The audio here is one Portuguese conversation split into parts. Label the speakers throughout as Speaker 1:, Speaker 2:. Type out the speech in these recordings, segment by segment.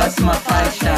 Speaker 1: Próxima faixa.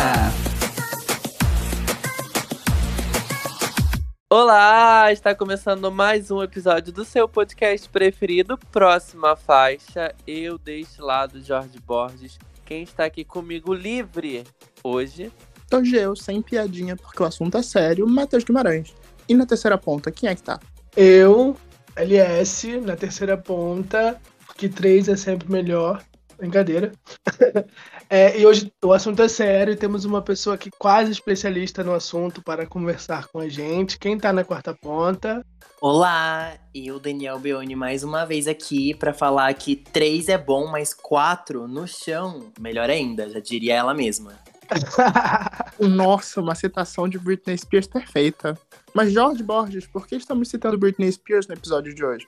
Speaker 2: Olá, está começando mais um episódio do seu podcast preferido, Próxima Faixa. Eu deste lado, Jorge Borges. Quem está aqui comigo livre hoje?
Speaker 3: Hoje eu, sem piadinha, porque o assunto é sério, Matheus Guimarães. E na terceira ponta, quem é que tá?
Speaker 4: Eu, LS, na terceira ponta, porque três é sempre melhor. Brincadeira. é, e hoje o assunto é sério, temos uma pessoa aqui quase especialista no assunto para conversar com a gente. Quem tá na quarta ponta?
Speaker 1: Olá, eu, Daniel Beoni, mais uma vez aqui para falar que três é bom, mas quatro no chão, melhor ainda, já diria ela mesma.
Speaker 3: Nossa, uma citação de Britney Spears perfeita. Mas, Jorge Borges, por que estamos citando Britney Spears no episódio de hoje?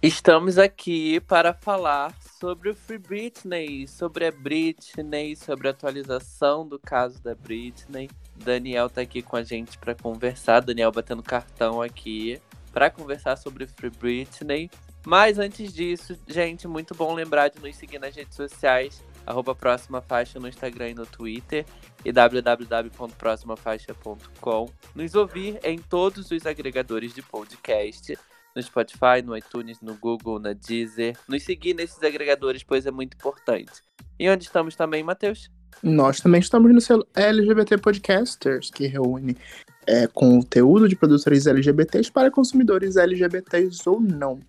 Speaker 2: Estamos aqui para falar sobre o Free Britney, sobre a Britney, sobre a atualização do caso da Britney. Daniel tá aqui com a gente para conversar, Daniel batendo cartão aqui para conversar sobre o Free Britney. Mas antes disso, gente, muito bom lembrar de nos seguir nas redes sociais, arroba Próxima Faixa no Instagram e no Twitter e www.proximafaixa.com. Nos ouvir em todos os agregadores de podcast, no Spotify, no iTunes, no Google, na Deezer. Nos seguir nesses agregadores, pois é muito importante. E onde estamos também, Matheus?
Speaker 3: Nós também estamos no selo LGBT Podcasters, que reúne é, conteúdo de produtores LGBTs para consumidores LGBTs ou não.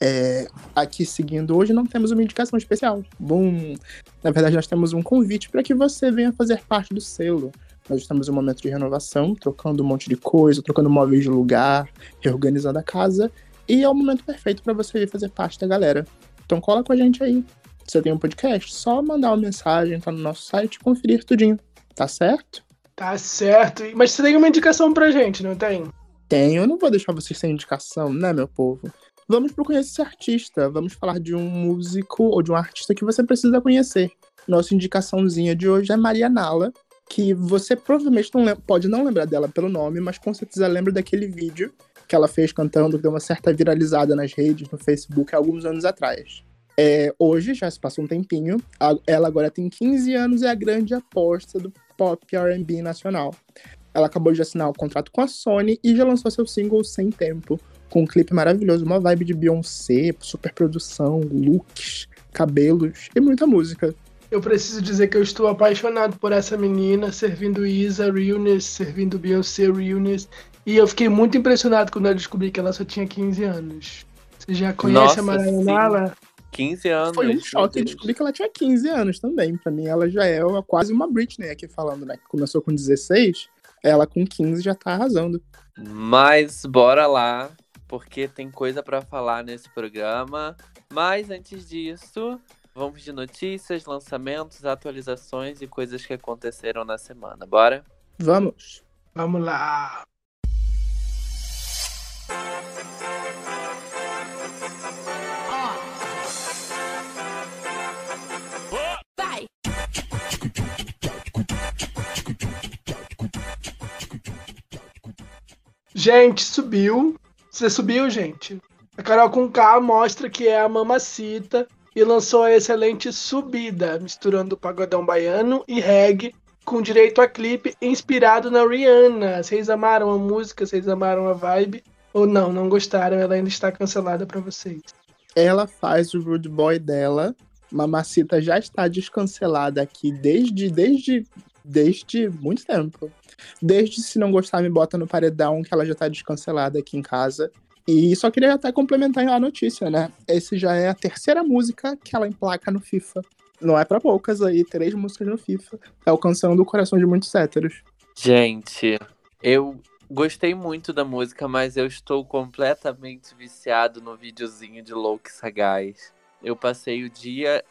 Speaker 3: É, aqui seguindo hoje não temos uma indicação especial. Bom, na verdade nós temos um convite para que você venha fazer parte do selo. Nós estamos em um momento de renovação, trocando um monte de coisa, trocando móveis de lugar, reorganizando a casa, e é o momento perfeito para você vir fazer parte da galera. Então cola com a gente aí. Se você tem um podcast, só mandar uma mensagem, entrar no nosso site e conferir tudinho. Tá certo?
Speaker 4: Tá certo. Mas você tem uma indicação pra gente, não tem?
Speaker 3: Tenho, eu não vou deixar vocês sem indicação, né, meu povo? Vamos pro Conhecer esse artista. Vamos falar de um músico ou de um artista que você precisa conhecer. Nossa indicaçãozinha de hoje é Maria Nala, que você provavelmente não pode não lembrar dela pelo nome, mas com certeza lembra daquele vídeo que ela fez cantando, que deu uma certa viralizada nas redes, no Facebook, alguns anos atrás. É, hoje, já se passou um tempinho, ela agora tem 15 anos e é a grande aposta do pop R&B nacional. Ela acabou de assinar o contrato com a Sony e já lançou seu single Sem Tempo, com um clipe maravilhoso, uma vibe de Beyoncé, super produção, looks, cabelos e muita música.
Speaker 4: Eu preciso dizer que eu estou apaixonado por essa menina, servindo Isa Realness, servindo Beyoncé Realness. E eu fiquei muito impressionado quando eu descobri que ela só tinha 15 anos. Você já conhece
Speaker 2: Nossa,
Speaker 4: a Mariah Nala?
Speaker 2: 15 anos.
Speaker 3: Foi um choque descobrir que ela tinha 15 anos também. Pra mim, ela já é uma, quase uma Britney aqui falando, né? Que começou com 16, ela com 15 já tá arrasando.
Speaker 2: Mas bora lá, porque tem coisa para falar nesse programa. Mas antes disso, vamos de notícias, lançamentos, atualizações e coisas que aconteceram na semana. Bora?
Speaker 3: Vamos.
Speaker 4: Vamos lá. Gente, subiu. Você subiu, gente? A Carol com K mostra que é a mamacita e lançou a excelente Subida, misturando pagodão baiano e reggae, com direito a clipe inspirado na Rihanna. Vocês amaram a música? Vocês amaram a vibe? Ou não, não gostaram? Ela ainda está cancelada para vocês.
Speaker 3: Ela faz o Rude Boy dela. Mamacita já está descancelada aqui desde, desde, desde muito tempo. Desde Se Não Gostar Me Bota no Paredão, que ela já tá descancelada aqui em casa. E só queria até complementar a notícia, né? Esse já é a terceira música que ela emplaca no FIFA. Não é para poucas aí, três músicas no FIFA. Tá alcançando o coração de muitos héteros.
Speaker 2: Gente, eu gostei muito da música, mas eu estou completamente viciado no videozinho de Louco Sagaz. Eu passei o dia,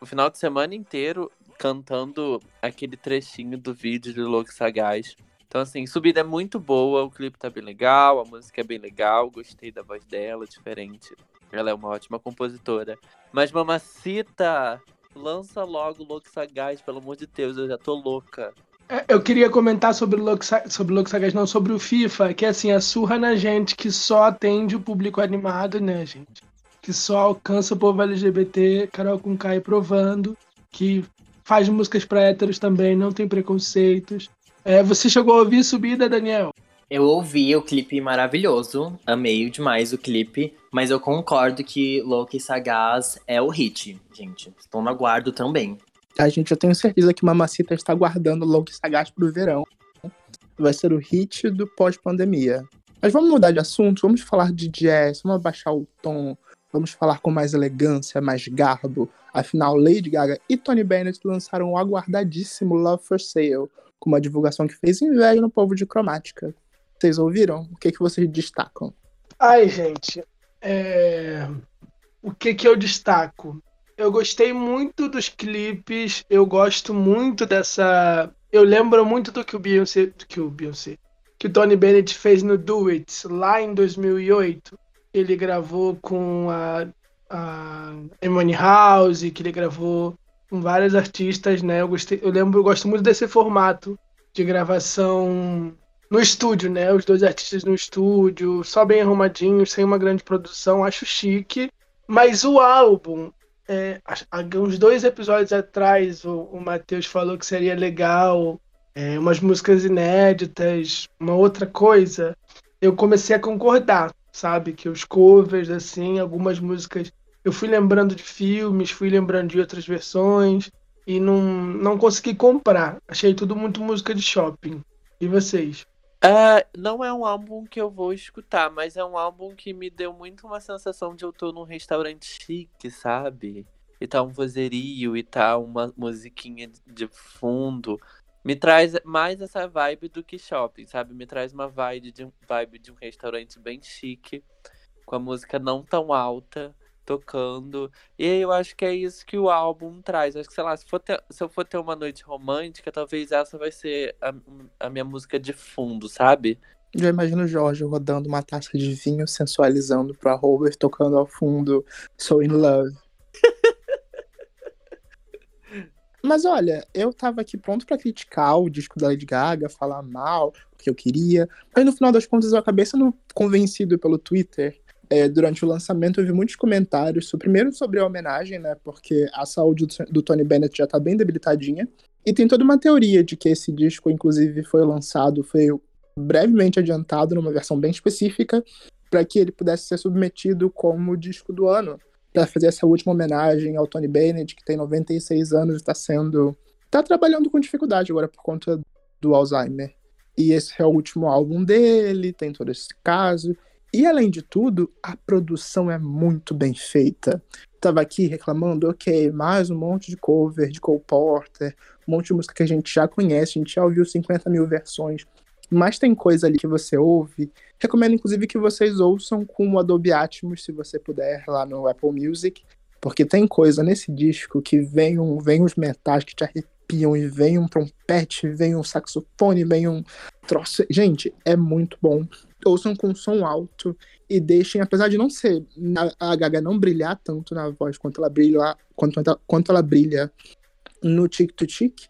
Speaker 2: o final de semana inteiro cantando aquele trechinho do vídeo de Louco Sagaz. Então, assim, subida é muito boa, o clipe tá bem legal, a música é bem legal, gostei da voz dela, diferente. Ela é uma ótima compositora. Mas, Mamacita, lança logo Louco Sagaz, pelo amor de Deus, eu já tô louca.
Speaker 4: É, eu queria comentar sobre o Louco, sobre Sagaz, não, sobre o FIFA, que é assim, a surra na gente que só atende o público animado, né, gente? Que só alcança o povo LGBT, Carol com Kai provando que faz músicas para héteros também, não tem preconceitos. É, você chegou a ouvir Subida, Daniel?
Speaker 1: Eu ouvi o clipe maravilhoso, amei demais o clipe, mas eu concordo que Louca e Sagaz é o hit, gente. Estou no aguardo também.
Speaker 3: A gente, eu tenho certeza que Mamacita está guardando Louca e Sagaz pro verão. Vai ser o hit do pós-pandemia. Mas vamos mudar de assunto, vamos falar de jazz, vamos abaixar o tom, vamos falar com mais elegância, mais garbo. Afinal, Lady Gaga e Tony Bennett lançaram o aguardadíssimo Love for Sale, com uma divulgação que fez inveja no povo de cromática. Vocês ouviram? O que, que vocês destacam?
Speaker 4: Ai, gente, é... o que que eu destaco? Eu gostei muito dos clipes, eu gosto muito dessa. Eu lembro muito do que o Beyoncé. Do que o Beyoncé. Que o Tony Bennett fez no Do It lá em 2008. Ele gravou com a, a Emily House, que ele gravou com vários artistas, né? Eu, gostei, eu lembro, eu gosto muito desse formato de gravação no estúdio, né? Os dois artistas no estúdio, só bem arrumadinhos, sem uma grande produção, acho chique. Mas o álbum, é, uns dois episódios atrás, o, o Matheus falou que seria legal é, umas músicas inéditas, uma outra coisa. Eu comecei a concordar, sabe? Que os covers, assim, algumas músicas. Eu fui lembrando de filmes, fui lembrando de outras versões e não, não consegui comprar. Achei tudo muito música de shopping. E vocês?
Speaker 2: Uh, não é um álbum que eu vou escutar, mas é um álbum que me deu muito uma sensação de eu tô num restaurante chique, sabe? E tá um vozerio e tá uma musiquinha de fundo. Me traz mais essa vibe do que shopping, sabe? Me traz uma vibe de um, vibe de um restaurante bem chique, com a música não tão alta, tocando. E eu acho que é isso que o álbum traz. Acho que, sei lá, se, ter, se eu for ter uma noite romântica, talvez essa vai ser a, a minha música de fundo, sabe?
Speaker 3: Já imagino o Jorge rodando uma taça de vinho, sensualizando pra Robert, tocando ao fundo So In Love. Mas olha, eu tava aqui pronto para criticar o disco da Lady Gaga, falar mal, porque eu queria. Mas no final das contas eu acabei sendo convencido pelo Twitter é, durante o lançamento eu vi muitos comentários, primeiro sobre a homenagem, né, porque a saúde do, do Tony Bennett já está bem debilitadinha, e tem toda uma teoria de que esse disco, inclusive, foi lançado, foi brevemente adiantado numa versão bem específica, para que ele pudesse ser submetido como disco do ano, para fazer essa última homenagem ao Tony Bennett, que tem 96 anos e está sendo. está trabalhando com dificuldade agora por conta do Alzheimer. E esse é o último álbum dele, tem todo esse caso. E além de tudo, a produção é muito bem feita. Tava aqui reclamando, ok, mais um monte de cover de Cole Porter, um monte de música que a gente já conhece, a gente já ouviu 50 mil versões. Mas tem coisa ali que você ouve. Recomendo, inclusive, que vocês ouçam com o Adobe Atmos, se você puder, lá no Apple Music. Porque tem coisa nesse disco que vem, um, vem uns metais que te arrepiam, e vem um trompete, vem um saxofone, vem um troço. Gente, é muito bom ouçam com som alto e deixem, apesar de não ser a Gaga não brilhar tanto na voz quanto ela brilha, quanto, quanto ela brilha no Tic to Tic,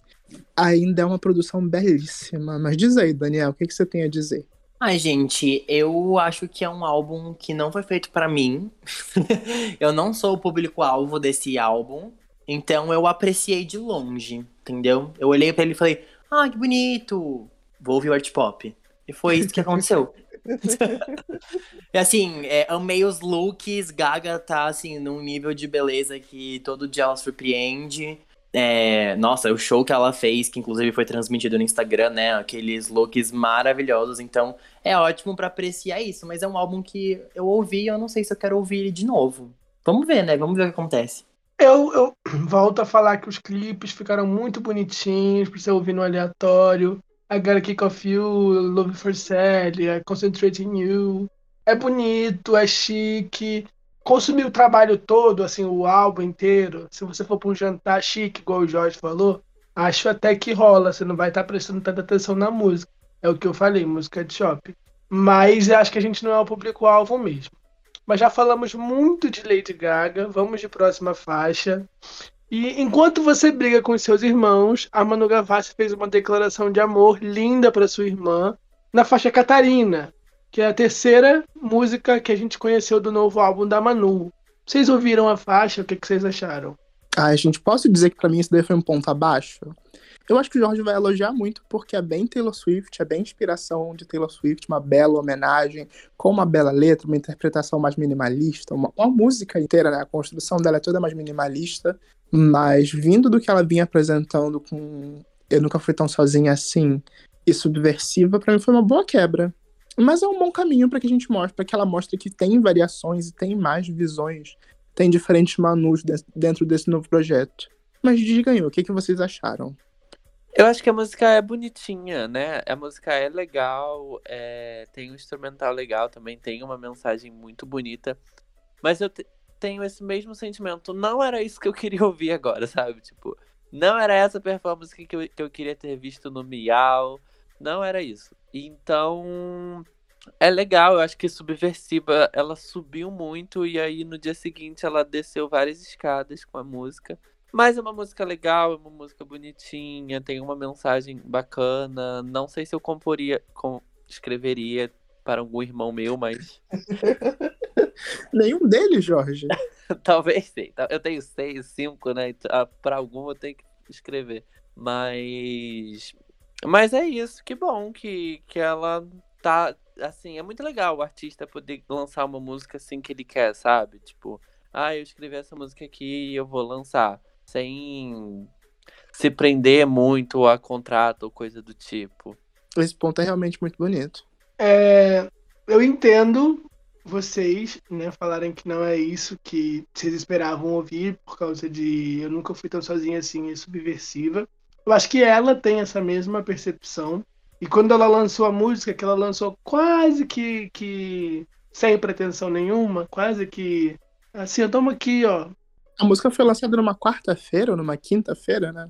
Speaker 3: ainda é uma produção belíssima. Mas diz aí, Daniel, o que, que você tem a dizer?
Speaker 1: Ai, gente, eu acho que é um álbum que não foi feito para mim. eu não sou o público-alvo desse álbum. Então eu apreciei de longe, entendeu? Eu olhei para ele e falei, ah, que bonito! Vou ouvir o art pop. E foi isso que aconteceu. assim, é, amei os looks. Gaga tá, assim, num nível de beleza que todo dia ela surpreende. É, nossa, o show que ela fez, que inclusive foi transmitido no Instagram, né? Aqueles looks maravilhosos. Então, é ótimo para apreciar isso. Mas é um álbum que eu ouvi e eu não sei se eu quero ouvir ele de novo. Vamos ver, né? Vamos ver o que acontece.
Speaker 4: Eu, eu volto a falar que os clipes ficaram muito bonitinhos pra você ouvir no aleatório. I Gotta Kick Off You, Love for Concentrate in You. É bonito, é chique. Consumir o trabalho todo, assim, o álbum inteiro, se você for para um jantar chique, igual o Jorge falou, acho até que rola, você não vai estar tá prestando tanta atenção na música. É o que eu falei, música de shopping. Mas acho que a gente não é o público-alvo mesmo. Mas já falamos muito de Lady Gaga, vamos de próxima faixa. E enquanto você briga com seus irmãos, a Manu Gavassi fez uma declaração de amor linda para sua irmã na faixa Catarina, que é a terceira música que a gente conheceu do novo álbum da Manu. Vocês ouviram a faixa? O que, que vocês acharam?
Speaker 3: Ai, gente, posso dizer que pra mim isso daí foi um ponto abaixo? Eu acho que o Jorge vai elogiar muito, porque é bem Taylor Swift, é bem inspiração de Taylor Swift, uma bela homenagem, com uma bela letra, uma interpretação mais minimalista, uma, uma música inteira, né? A construção dela é toda mais minimalista, mas vindo do que ela vinha apresentando com Eu Nunca Fui Tão Sozinha Assim e Subversiva, para mim foi uma boa quebra. Mas é um bom caminho para que a gente mostre, para que ela mostre que tem variações e tem mais visões, tem diferentes manus dentro desse novo projeto. Mas digam aí, o que, que vocês acharam?
Speaker 2: Eu acho que a música é bonitinha, né? A música é legal, é... tem um instrumental legal também, tem uma mensagem muito bonita. Mas eu te... tenho esse mesmo sentimento. Não era isso que eu queria ouvir agora, sabe? Tipo, não era essa performance que eu, que eu queria ter visto no Miau. Não era isso. Então, é legal, eu acho que Subversiva, ela subiu muito e aí no dia seguinte ela desceu várias escadas com a música. Mas é uma música legal, é uma música bonitinha, tem uma mensagem bacana. Não sei se eu comporia, com, escreveria para algum irmão meu, mas.
Speaker 3: Nenhum deles, Jorge.
Speaker 2: Talvez sim. Eu tenho seis, cinco, né? Ah, para algum eu tenho que escrever. Mas. Mas é isso, que bom que, que ela tá. Assim, é muito legal o artista poder lançar uma música assim que ele quer, sabe? Tipo, ah, eu escrevi essa música aqui e eu vou lançar sem se prender muito a contrato ou coisa do tipo.
Speaker 3: Esse ponto é realmente muito bonito.
Speaker 4: É, eu entendo vocês né, falarem que não é isso que vocês esperavam ouvir por causa de eu nunca fui tão sozinha assim e subversiva. Eu acho que ela tem essa mesma percepção. E quando ela lançou a música, que ela lançou quase que, que sem pretensão nenhuma, quase que assim, eu tomo aqui, ó,
Speaker 3: a música foi lançada numa quarta-feira ou numa quinta-feira, né?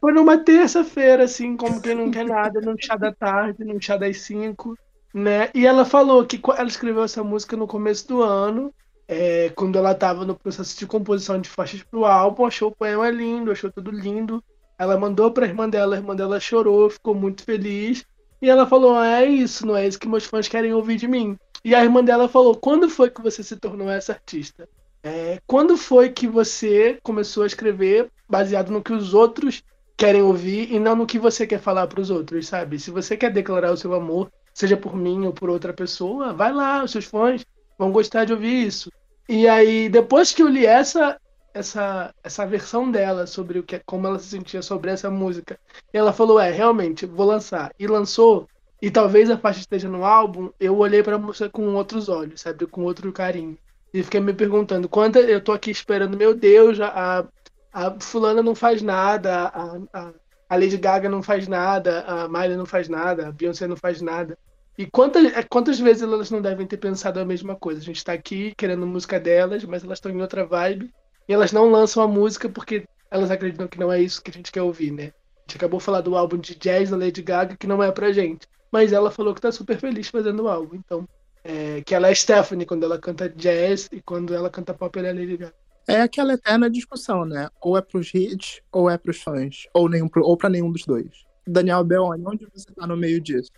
Speaker 4: Foi numa terça-feira, assim, como quem não quer nada, num chá da tarde, num chá das cinco, né? E ela falou que ela escreveu essa música no começo do ano, é, quando ela estava no processo de composição de faixas para o álbum, achou o poema lindo, achou tudo lindo. Ela mandou para a irmã dela, a irmã dela chorou, ficou muito feliz. E ela falou: ah, é isso, não é isso que meus fãs querem ouvir de mim. E a irmã dela falou: quando foi que você se tornou essa artista? É, quando foi que você começou a escrever baseado no que os outros querem ouvir e não no que você quer falar para os outros, sabe? Se você quer declarar o seu amor, seja por mim ou por outra pessoa, vai lá, os seus fãs vão gostar de ouvir isso. E aí, depois que eu li essa essa essa versão dela sobre o que como ela se sentia sobre essa música, ela falou: "É, realmente, vou lançar". E lançou, e talvez a faixa esteja no álbum, eu olhei para a música com outros olhos, sabe, com outro carinho. E fiquei me perguntando, quando eu tô aqui esperando, meu Deus, a, a fulana não faz nada, a, a, a Lady Gaga não faz nada, a Miley não faz nada, a Beyoncé não faz nada. E quantas, é, quantas vezes elas não devem ter pensado a mesma coisa? A gente está aqui querendo música delas, mas elas estão em outra vibe. E elas não lançam a música porque elas acreditam que não é isso que a gente quer ouvir, né? A gente acabou de falar do álbum de jazz da Lady Gaga, que não é pra gente. Mas ela falou que tá super feliz fazendo o álbum. Então, é, que ela é Stephanie quando ela canta jazz e quando ela canta pop ela é Lady Gaga.
Speaker 3: É aquela eterna discussão, né? Ou é pros hits, ou é pros fãs. Ou, nenhum, ou pra nenhum dos dois. Daniel Beloni, onde você tá no meio disso?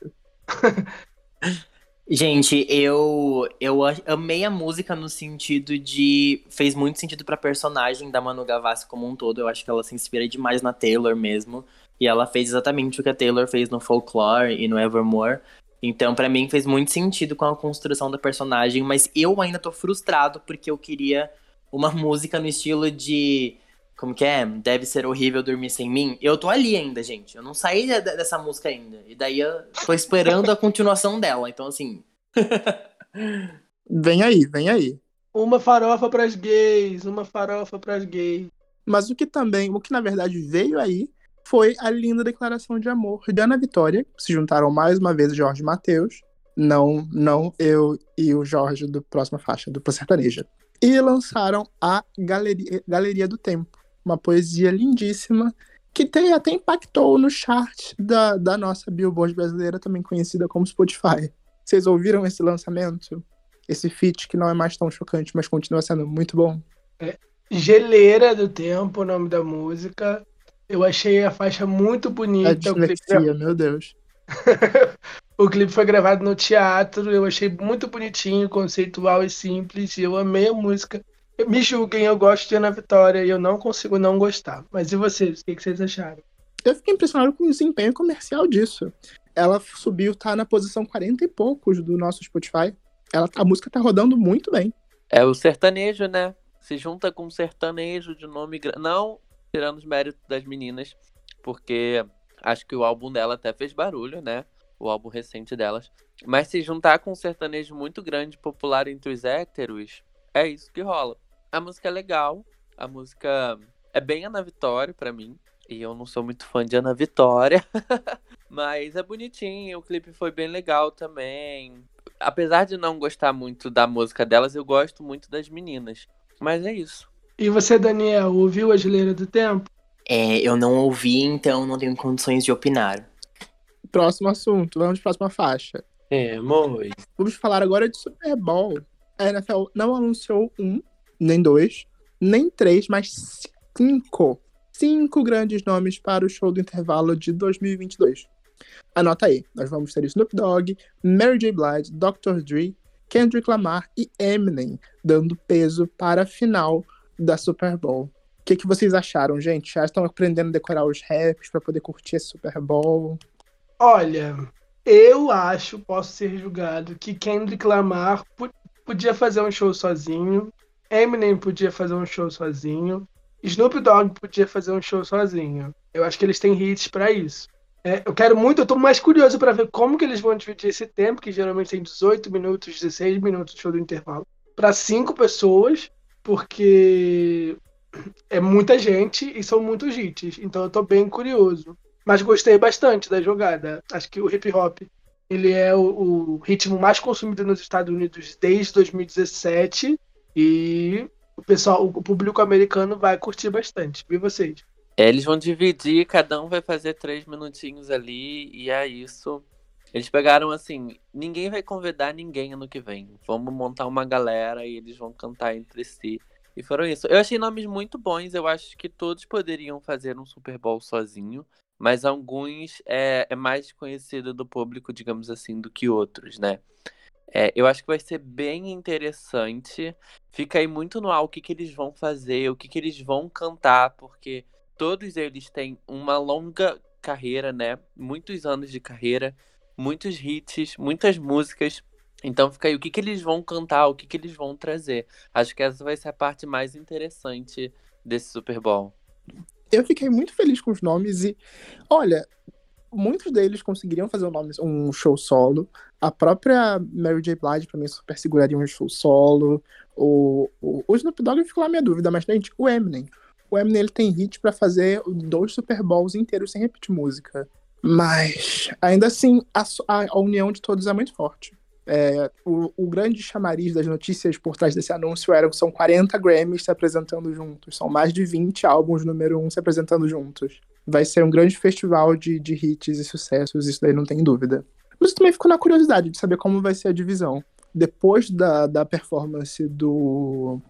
Speaker 1: Gente, eu eu amei a música no sentido de fez muito sentido pra personagem da Manu Gavassi como um todo. Eu acho que ela se inspira demais na Taylor mesmo. E ela fez exatamente o que a Taylor fez no Folklore e no Evermore. Então, para mim, fez muito sentido com a construção da personagem, mas eu ainda tô frustrado porque eu queria uma música no estilo de. Como que é? Deve ser horrível dormir sem mim. Eu tô ali ainda, gente. Eu não saí dessa música ainda. E daí eu tô esperando a continuação dela. Então, assim.
Speaker 3: vem aí, vem aí.
Speaker 4: Uma farofa pras gays, uma farofa pras gays.
Speaker 3: Mas o que também, o que na verdade veio aí foi a linda declaração de amor de Ana Vitória. Se juntaram mais uma vez Jorge e Matheus. Não, não eu e o Jorge do próxima faixa, do Sertaneja. E lançaram a Galeria, Galeria do Tempo, uma poesia lindíssima que tem, até impactou no chart da, da nossa Billboard brasileira, também conhecida como Spotify. Vocês ouviram esse lançamento? Esse feat que não é mais tão chocante, mas continua sendo muito bom?
Speaker 4: É, Geleira do Tempo, o nome da música. Eu achei a faixa muito bonita. A
Speaker 3: dislexia, meu Deus.
Speaker 4: o clipe foi gravado no teatro, eu achei muito bonitinho, conceitual e simples, e eu amei a música. Me julguem, eu gosto de Ana Vitória e eu não consigo não gostar. Mas e vocês? O que vocês acharam?
Speaker 3: Eu fiquei impressionado com o desempenho comercial disso. Ela subiu, tá na posição 40 e poucos do nosso Spotify. Ela, a música tá rodando muito bem.
Speaker 2: É o sertanejo, né? Se junta com um sertanejo de nome grande. Não tirando os méritos das meninas, porque acho que o álbum dela até fez barulho, né? O álbum recente delas. Mas se juntar com um sertanejo muito grande, popular entre os héteros, é isso que rola. A música é legal, a música é bem Ana Vitória para mim. E eu não sou muito fã de Ana Vitória. Mas é bonitinho, o clipe foi bem legal também. Apesar de não gostar muito da música delas, eu gosto muito das meninas. Mas é isso.
Speaker 4: E você, Daniel, ouviu a Geleira do Tempo?
Speaker 1: É, eu não ouvi, então não tenho condições de opinar.
Speaker 3: Próximo assunto, vamos para a próxima faixa.
Speaker 2: É, moi.
Speaker 3: Vamos falar agora de Super Bowl. A NFL não anunciou um, nem dois, nem três, mas cinco. Cinco grandes nomes para o show do intervalo de 2022. Anota aí, nós vamos ter Snoop Dogg, Mary J. Blige, Dr. Dre, Kendrick Lamar e Eminem dando peso para a final da Super Bowl. O que, que vocês acharam, gente? Já estão aprendendo a decorar os raps para poder curtir esse Super Bowl?
Speaker 4: Olha, eu acho, posso ser julgado, que Kendrick Lamar podia fazer um show sozinho, Eminem podia fazer um show sozinho, Snoop Dogg podia fazer um show sozinho. Eu acho que eles têm hits para isso. É, eu quero muito, eu tô mais curioso para ver como que eles vão dividir esse tempo, que geralmente tem 18 minutos, 16 minutos de show do intervalo, para cinco pessoas, porque é muita gente e são muitos hits. Então eu tô bem curioso. Mas gostei bastante da jogada. Acho que o hip hop ele é o, o ritmo mais consumido nos Estados Unidos desde 2017 e o pessoal, o público americano vai curtir bastante. E vocês?
Speaker 2: É, eles vão dividir, cada um vai fazer três minutinhos ali e é isso. Eles pegaram assim, ninguém vai convidar ninguém ano que vem. Vamos montar uma galera e eles vão cantar entre si. E foram isso. Eu achei nomes muito bons. Eu acho que todos poderiam fazer um Super Bowl sozinho. Mas alguns é, é mais conhecido do público, digamos assim, do que outros, né? É, eu acho que vai ser bem interessante. Fica aí muito no ar o que, que eles vão fazer, o que, que eles vão cantar, porque todos eles têm uma longa carreira, né? Muitos anos de carreira, muitos hits, muitas músicas. Então fica aí o que, que eles vão cantar, o que, que eles vão trazer. Acho que essa vai ser a parte mais interessante desse Super Bowl.
Speaker 3: Eu fiquei muito feliz com os nomes e, olha, muitos deles conseguiriam fazer um, nome, um show solo. A própria Mary J. Blige, pra mim, super seguraria um show solo. O, o, o Snoop Dogg ficou lá minha dúvida, mas, gente, o Eminem. O Eminem ele tem hit para fazer dois Super Bowls inteiros sem repetir música. Mas, ainda assim, a, a união de todos é muito forte. É, o, o, grande chamariz das notícias por trás desse anúncio era que são 40 Grammys se apresentando juntos. São mais de 20 álbuns número 1 se apresentando juntos. Vai ser um grande festival de, de hits e sucessos, isso daí não tem dúvida. Mas também fico na curiosidade de saber como vai ser a divisão. Depois da, da performance do,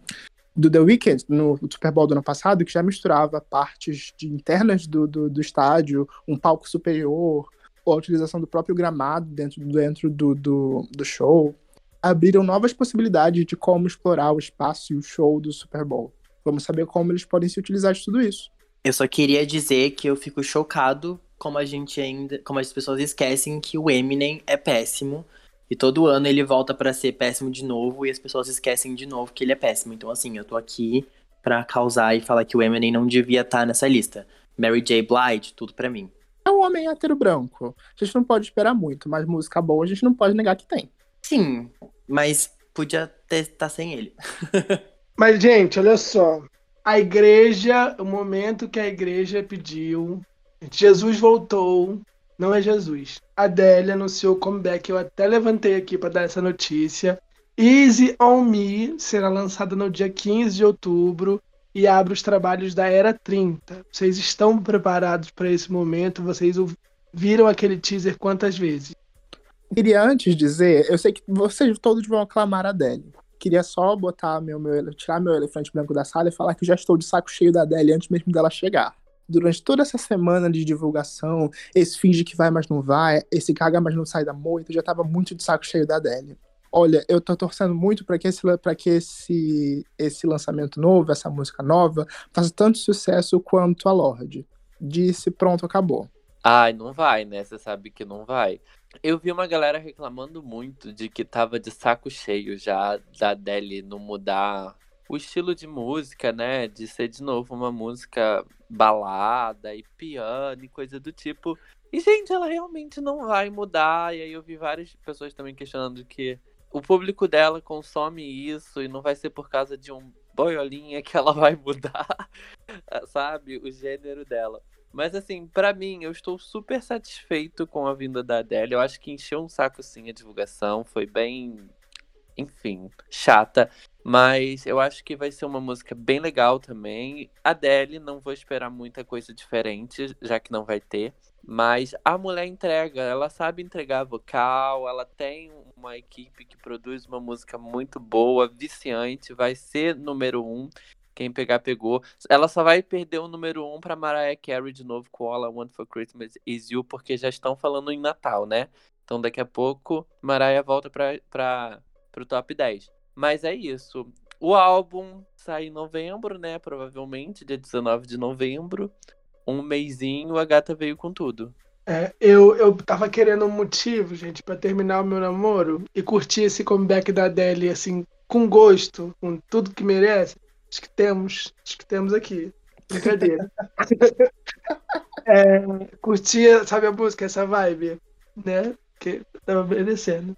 Speaker 3: do The Weeknd no Super Bowl do ano passado, que já misturava partes de, internas do, do, do estádio, um palco superior, a utilização do próprio gramado dentro, dentro do, do, do show, abriram novas possibilidades de como explorar o espaço e o show do Super Bowl. Vamos saber como eles podem se utilizar de tudo isso.
Speaker 1: Eu só queria dizer que eu fico chocado como a gente ainda, como as pessoas esquecem que o Eminem é péssimo e todo ano ele volta para ser péssimo de novo e as pessoas esquecem de novo que ele é péssimo. Então assim, eu tô aqui para causar e falar que o Eminem não devia estar tá nessa lista. Mary J. Blige, tudo para mim.
Speaker 3: É um homem hétero branco. A gente não pode esperar muito, mas música boa a gente não pode negar que tem.
Speaker 1: Sim, mas podia estar tá sem ele.
Speaker 4: mas, gente, olha só. A igreja, o momento que a igreja pediu, Jesus voltou, não é Jesus. Adele anunciou o comeback, eu até levantei aqui para dar essa notícia. Easy on Me será lançada no dia 15 de outubro e abre os trabalhos da Era 30. Vocês estão preparados para esse momento? Vocês viram aquele teaser quantas vezes?
Speaker 3: Queria antes dizer, eu sei que vocês todos vão aclamar a Adele. Queria só botar meu, meu, tirar meu elefante branco da sala e falar que já estou de saco cheio da Adele antes mesmo dela chegar. Durante toda essa semana de divulgação, esse finge que vai, mas não vai, esse caga, mas não sai da moita, já estava muito de saco cheio da Adele. Olha, eu tô torcendo muito para que, esse, pra que esse, esse lançamento novo, essa música nova, faça tanto sucesso quanto a Lorde. Disse, pronto, acabou.
Speaker 2: Ai, não vai, né? Você sabe que não vai. Eu vi uma galera reclamando muito de que tava de saco cheio já da Adele não mudar o estilo de música, né? De ser de novo uma música balada e piano e coisa do tipo. E, gente, ela realmente não vai mudar. E aí eu vi várias pessoas também questionando que o público dela consome isso e não vai ser por causa de um boiolinha que ela vai mudar, sabe? O gênero dela. Mas assim, para mim, eu estou super satisfeito com a vinda da Adele. Eu acho que encheu um saco sim a divulgação, foi bem, enfim, chata. Mas eu acho que vai ser uma música bem legal também. Adele, não vou esperar muita coisa diferente, já que não vai ter. Mas a mulher entrega, ela sabe entregar vocal, ela tem uma equipe que produz uma música muito boa, viciante, vai ser número um. Quem pegar, pegou. Ela só vai perder o número um pra Mariah Carey de novo com All I Want for Christmas Is You, porque já estão falando em Natal, né? Então daqui a pouco Mariah volta pra, pra, pro top 10. Mas é isso. O álbum sai em novembro, né? Provavelmente, dia 19 de novembro. Um mêsinho, a gata veio com tudo.
Speaker 4: É, eu, eu tava querendo um motivo, gente, para terminar o meu namoro e curtir esse comeback da Adele, assim, com gosto, com tudo que merece. Acho que temos, acho que temos aqui. Brincadeira. é, curtir, sabe a música, essa vibe, né? Que tava merecendo.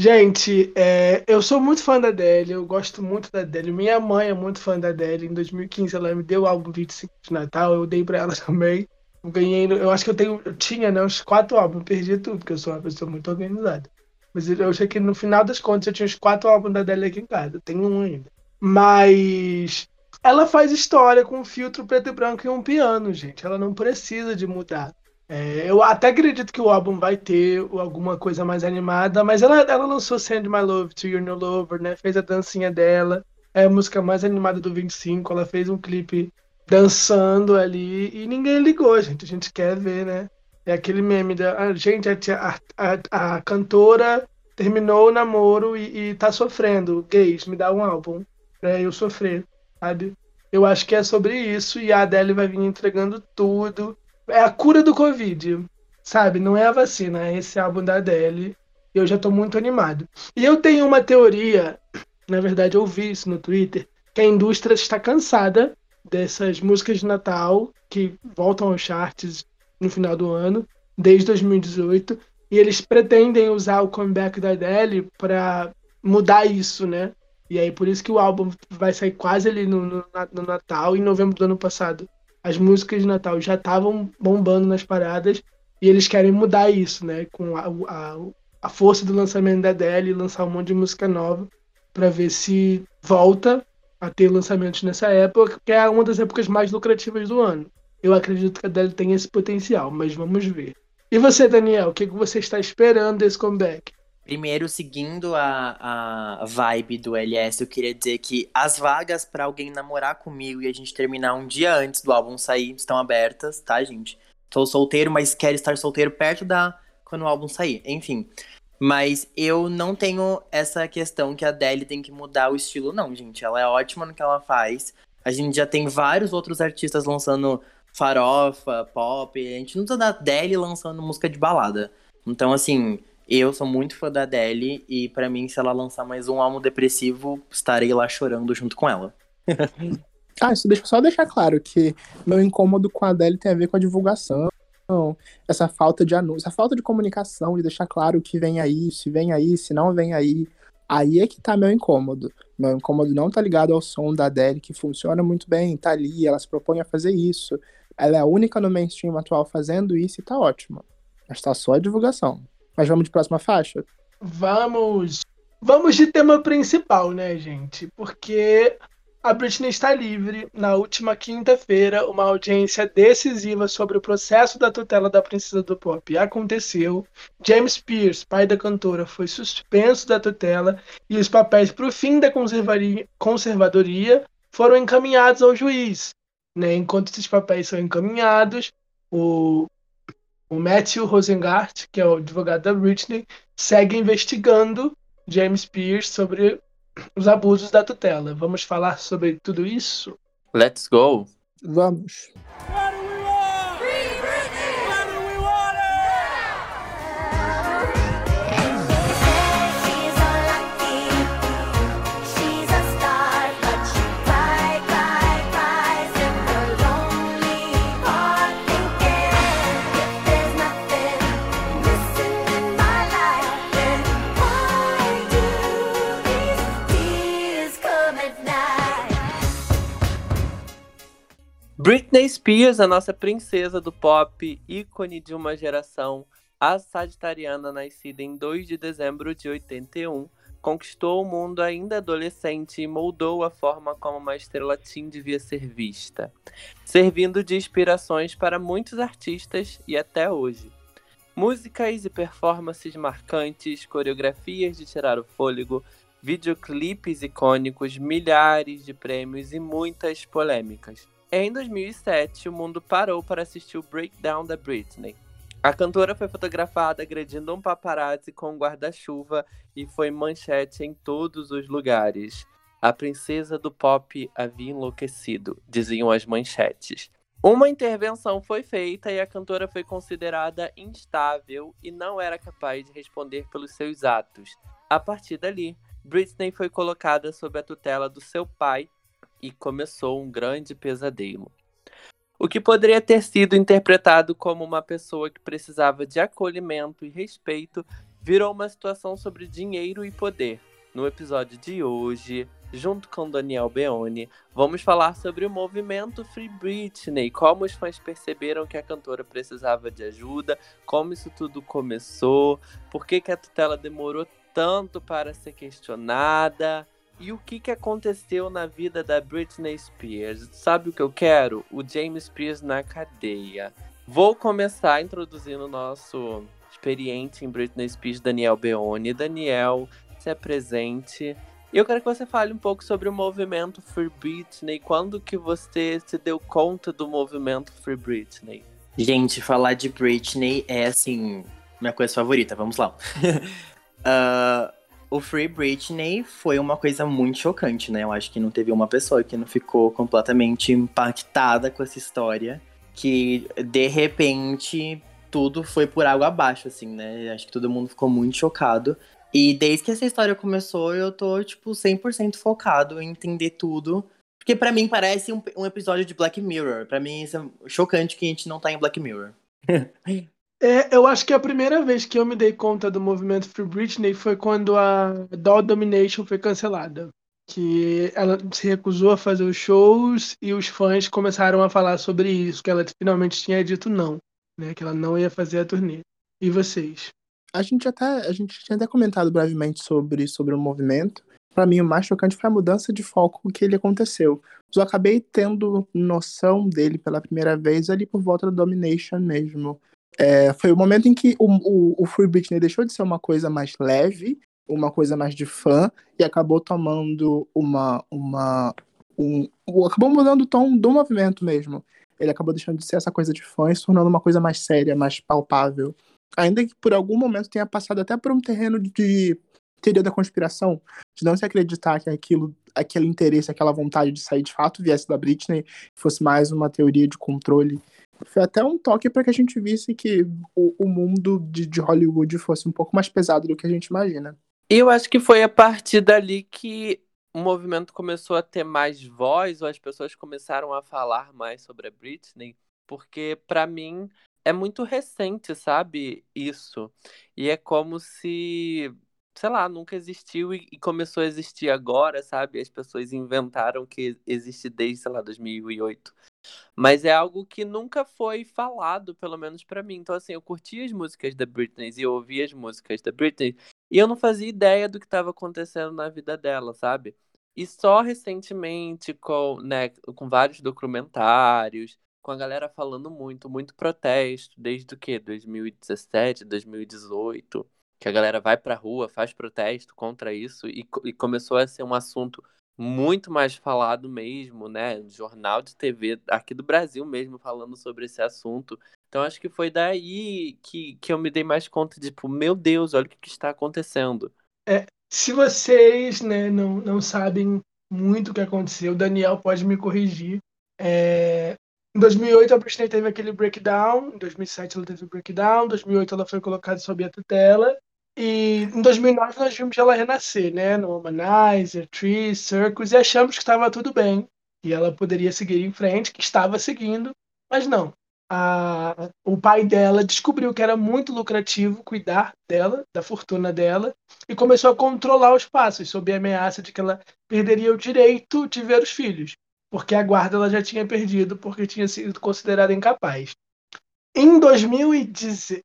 Speaker 4: Gente, é, eu sou muito fã da Adele, eu gosto muito da Adele. Minha mãe é muito fã da Adele. Em 2015 ela me deu o álbum 25 de Natal, eu dei pra ela também. Eu ganhei, eu acho que eu tenho, eu tinha, né, uns quatro álbuns, perdi tudo, porque eu sou uma pessoa muito organizada. Mas eu achei que no final das contas eu tinha uns quatro álbuns da Adele aqui em casa, eu tenho um ainda. Mas ela faz história com um filtro preto e branco e um piano, gente. Ela não precisa de mudar. É, eu até acredito que o álbum vai ter alguma coisa mais animada, mas ela, ela lançou Send My Love to Your New Lover, né? Fez a dancinha dela. É a música mais animada do 25. Ela fez um clipe dançando ali e ninguém ligou, gente. A gente quer ver, né? É aquele meme da. A, gente, a, a, a cantora terminou o namoro e, e tá sofrendo. Gays, me dá um álbum pra eu sofrer, sabe? Eu acho que é sobre isso e a Adele vai vir entregando tudo é a cura do Covid, sabe? Não é a vacina, é esse álbum da Adele. Eu já tô muito animado. E eu tenho uma teoria, na verdade eu vi isso no Twitter, que a indústria está cansada dessas músicas de Natal que voltam aos charts no final do ano, desde 2018, e eles pretendem usar o comeback da Adele para mudar isso, né? E aí por isso que o álbum vai sair quase ali no, no, no Natal, em novembro do ano passado as músicas de Natal já estavam bombando nas paradas e eles querem mudar isso, né? Com a, a, a força do lançamento da Adele, lançar um monte de música nova para ver se volta a ter lançamentos nessa época, que é uma das épocas mais lucrativas do ano. Eu acredito que a Adele tem esse potencial, mas vamos ver. E você, Daniel, o que você está esperando desse comeback?
Speaker 1: Primeiro, seguindo a, a vibe do LS, eu queria dizer que as vagas para alguém namorar comigo e a gente terminar um dia antes do álbum sair estão abertas, tá, gente? Sou solteiro, mas quero estar solteiro perto da quando o álbum sair. Enfim. Mas eu não tenho essa questão que a Adele tem que mudar o estilo, não, gente. Ela é ótima no que ela faz. A gente já tem vários outros artistas lançando farofa, pop. A gente não tá da Adele lançando música de balada. Então, assim, eu sou muito fã da Adele e para mim, se ela lançar mais um álbum depressivo, estarei lá chorando junto com ela.
Speaker 3: ah, isso deixa só deixar claro que meu incômodo com a Adele tem a ver com a divulgação, essa falta de anúncio, essa falta de comunicação, de deixar claro que vem aí, se vem aí, se não vem aí. Aí é que tá meu incômodo. Meu incômodo não tá ligado ao som da Adele, que funciona muito bem, tá ali, ela se propõe a fazer isso. Ela é a única no mainstream atual fazendo isso e tá ótimo. Mas tá só a divulgação. Mas vamos de próxima faixa?
Speaker 4: Vamos. Vamos de tema principal, né, gente? Porque a Britney está livre. Na última quinta-feira, uma audiência decisiva sobre o processo da tutela da princesa do pop aconteceu. James Pierce, pai da cantora, foi suspenso da tutela e os papéis para o fim da conservadoria foram encaminhados ao juiz. Né? Enquanto esses papéis são encaminhados, o o Matthew Rosengart, que é o advogado da Britney, segue investigando James Pierce sobre os abusos da tutela. Vamos falar sobre tudo isso?
Speaker 2: Let's go!
Speaker 3: Vamos.
Speaker 2: Britney Spears, a nossa princesa do pop, ícone de uma geração, a sagitariana nascida em 2 de dezembro de 81, conquistou o mundo ainda adolescente e moldou a forma como uma estrela teen devia ser vista, servindo de inspirações para muitos artistas e até hoje. Músicas e performances marcantes, coreografias de tirar o fôlego, videoclipes icônicos, milhares de prêmios e muitas polêmicas. Em 2007, o mundo parou para assistir o Breakdown da Britney. A cantora foi fotografada agredindo um paparazzi com um guarda-chuva e foi manchete em todos os lugares. A princesa do pop havia enlouquecido, diziam as manchetes. Uma intervenção foi feita e a cantora foi considerada instável e não era capaz de responder pelos seus atos. A partir dali, Britney foi colocada sob a tutela do seu pai e começou um grande pesadelo. O que poderia ter sido interpretado como uma pessoa que precisava de acolhimento e respeito virou uma situação sobre dinheiro e poder. No episódio de hoje, junto com Daniel Beoni, vamos falar sobre o movimento Free Britney, como os fãs perceberam que a cantora precisava de ajuda, como isso tudo começou, por que, que a tutela demorou tanto para ser questionada. E o que, que aconteceu na vida da Britney Spears? Sabe o que eu quero? O James Spears na cadeia. Vou começar introduzindo o nosso experiente em Britney Spears, Daniel Beoni. Daniel, se apresente. Eu quero que você fale um pouco sobre o movimento Free Britney. Quando que você se deu conta do movimento Free Britney?
Speaker 1: Gente, falar de Britney é assim, minha coisa favorita, vamos lá. Ah, o Free Britney foi uma coisa muito chocante, né? Eu acho que não teve uma pessoa que não ficou completamente impactada com essa história. Que de repente tudo foi por água abaixo, assim, né? Acho que todo mundo ficou muito chocado. E desde que essa história começou, eu tô, tipo, 100% focado em entender tudo. Porque pra mim parece um, um episódio de Black Mirror. Pra mim isso é chocante que a gente não tá em Black Mirror.
Speaker 4: É, eu acho que a primeira vez que eu me dei conta do movimento Free Britney foi quando a Doll Domination foi cancelada. Que ela se recusou a fazer os shows e os fãs começaram a falar sobre isso, que ela finalmente tinha dito não, né? Que ela não ia fazer a turnê. E vocês?
Speaker 3: A gente até a gente tinha até comentado brevemente sobre, sobre o movimento. Pra mim, o mais chocante foi a mudança de foco que ele aconteceu. Eu acabei tendo noção dele pela primeira vez ali por volta da Domination mesmo. É, foi o momento em que o, o, o Free Britney deixou de ser uma coisa mais leve, uma coisa mais de fã, e acabou tomando uma. uma um, acabou mudando o tom do movimento mesmo. Ele acabou deixando de ser essa coisa de fã e se tornando uma coisa mais séria, mais palpável. Ainda que por algum momento tenha passado até por um terreno de teoria da conspiração, de não se acreditar que aquilo, aquele interesse, aquela vontade de sair de fato viesse da Britney, fosse mais uma teoria de controle. Foi até um toque para que a gente visse que o, o mundo de, de Hollywood fosse um pouco mais pesado do que a gente imagina.
Speaker 2: Eu acho que foi a partir dali que o movimento começou a ter mais voz, ou as pessoas começaram a falar mais sobre a Britney, porque pra mim é muito recente, sabe? Isso. E é como se, sei lá, nunca existiu e, e começou a existir agora, sabe? As pessoas inventaram que existe desde, sei lá, 2008. Mas é algo que nunca foi falado, pelo menos pra mim. Então, assim, eu curtia as músicas da Britney e eu ouvia as músicas da Britney e eu não fazia ideia do que estava acontecendo na vida dela, sabe? E só recentemente, com, né, com vários documentários, com a galera falando muito, muito protesto, desde o quê? 2017, 2018, que a galera vai pra rua, faz protesto contra isso, e, e começou a ser um assunto muito mais falado mesmo, né? Jornal de TV aqui do Brasil mesmo falando sobre esse assunto. Então acho que foi daí que, que eu me dei mais conta de, tipo, meu Deus, olha o que, que está acontecendo.
Speaker 4: Se vocês né, não, não sabem muito o que aconteceu, o Daniel pode me corrigir. É, Em 2008 a Britney teve aquele breakdown, em 2007 ela teve o breakdown, em 2008 ela foi colocada sob a tutela, e em 2009 nós vimos ela renascer, né, no Womanizer, Tree, Circus, e achamos que estava tudo bem, e ela poderia seguir em frente, que estava seguindo, mas não. A- o pai dela descobriu que era muito lucrativo cuidar dela, da fortuna dela, e começou a controlar os passos, sob a ameaça de que ela perderia o direito de ver os filhos, porque a guarda ela já tinha perdido porque tinha sido considerada incapaz. Em 2010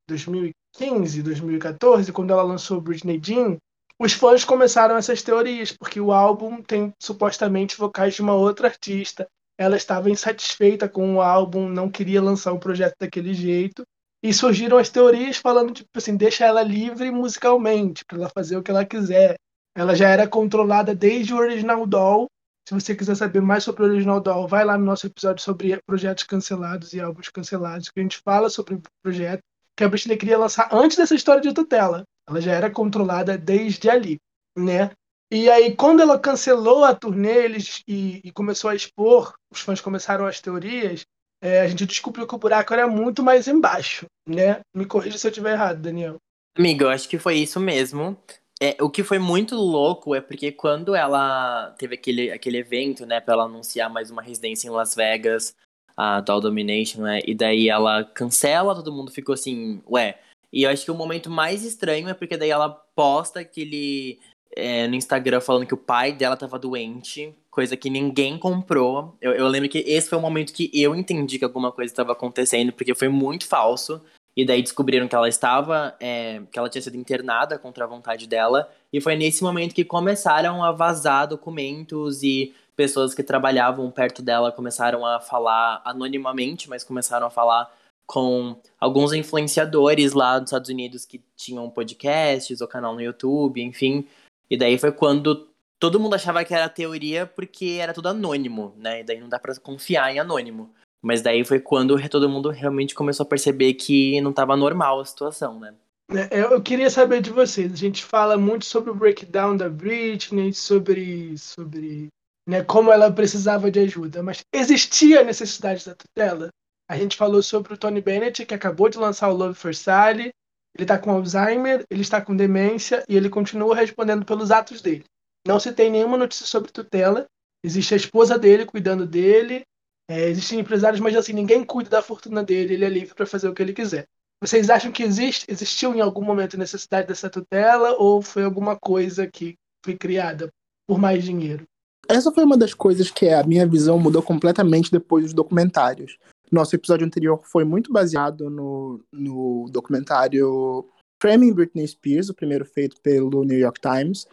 Speaker 4: 2015, 2014, quando ela lançou Britney Jean, os fãs começaram essas teorias, porque o álbum tem supostamente vocais de uma outra artista. Ela estava insatisfeita com o álbum, não queria lançar o projeto daquele jeito. E surgiram as teorias falando, tipo assim, deixa ela livre musicalmente, para ela fazer o que ela quiser. Ela já era controlada desde o Original Doll. Se você quiser saber mais sobre o Original Doll, vai lá no nosso episódio sobre projetos cancelados e álbuns cancelados, que a gente fala sobre o projeto que a Britney queria lançar antes dessa história de tutela. Ela já era controlada desde ali, né? E aí, quando ela cancelou a turnê eles, e, e começou a expor, os fãs começaram as teorias, é, a gente descobriu que o buraco era muito mais embaixo, né? Me corrija se eu estiver errado, Daniel.
Speaker 1: Amiga, eu acho que foi isso mesmo. É, o que foi muito louco é porque quando ela teve aquele, aquele evento, né, pra ela anunciar mais uma residência em Las Vegas, a Doll Domination, né, e daí ela cancela, todo mundo ficou assim, ué. E eu acho que o momento mais estranho é porque daí ela posta aquele é, no Instagram falando que o pai dela tava doente, coisa que ninguém comprou. Eu, eu lembro que esse foi o momento que eu entendi que alguma coisa estava acontecendo, porque foi muito falso. E daí descobriram que ela estava, é, que ela tinha sido internada contra a vontade dela. E foi nesse momento que começaram a vazar documentos e pessoas que trabalhavam perto dela começaram a falar anonimamente, mas começaram a falar com alguns influenciadores lá dos Estados Unidos que tinham podcasts ou canal no YouTube, enfim. E daí foi quando todo mundo achava que era teoria porque era tudo anônimo, né? E daí não dá pra confiar em anônimo. Mas daí foi quando todo mundo realmente começou a perceber que não tava normal a situação, né?
Speaker 4: É, Eu queria saber de vocês. A gente fala muito sobre o breakdown da Britney, sobre, sobre né, como ela precisava de ajuda, mas existia a necessidade da tutela? A gente falou sobre o Tony Bennett, que acabou de lançar o Love for Sally. Ele está com Alzheimer, ele está com demência e ele continua respondendo pelos atos dele. Não se tem nenhuma notícia sobre tutela. Existe a esposa dele cuidando dele. É, existem empresários, mas assim, ninguém cuida da fortuna dele. Ele é livre para fazer o que ele quiser. Vocês acham que existe, existiu em algum momento necessidade dessa tutela ou foi alguma coisa que foi criada por mais dinheiro?
Speaker 3: Essa foi uma das coisas que a minha visão mudou completamente depois dos documentários. Nosso episódio anterior foi muito baseado no, no documentário Framing Britney Spears, o primeiro feito pelo New York Times.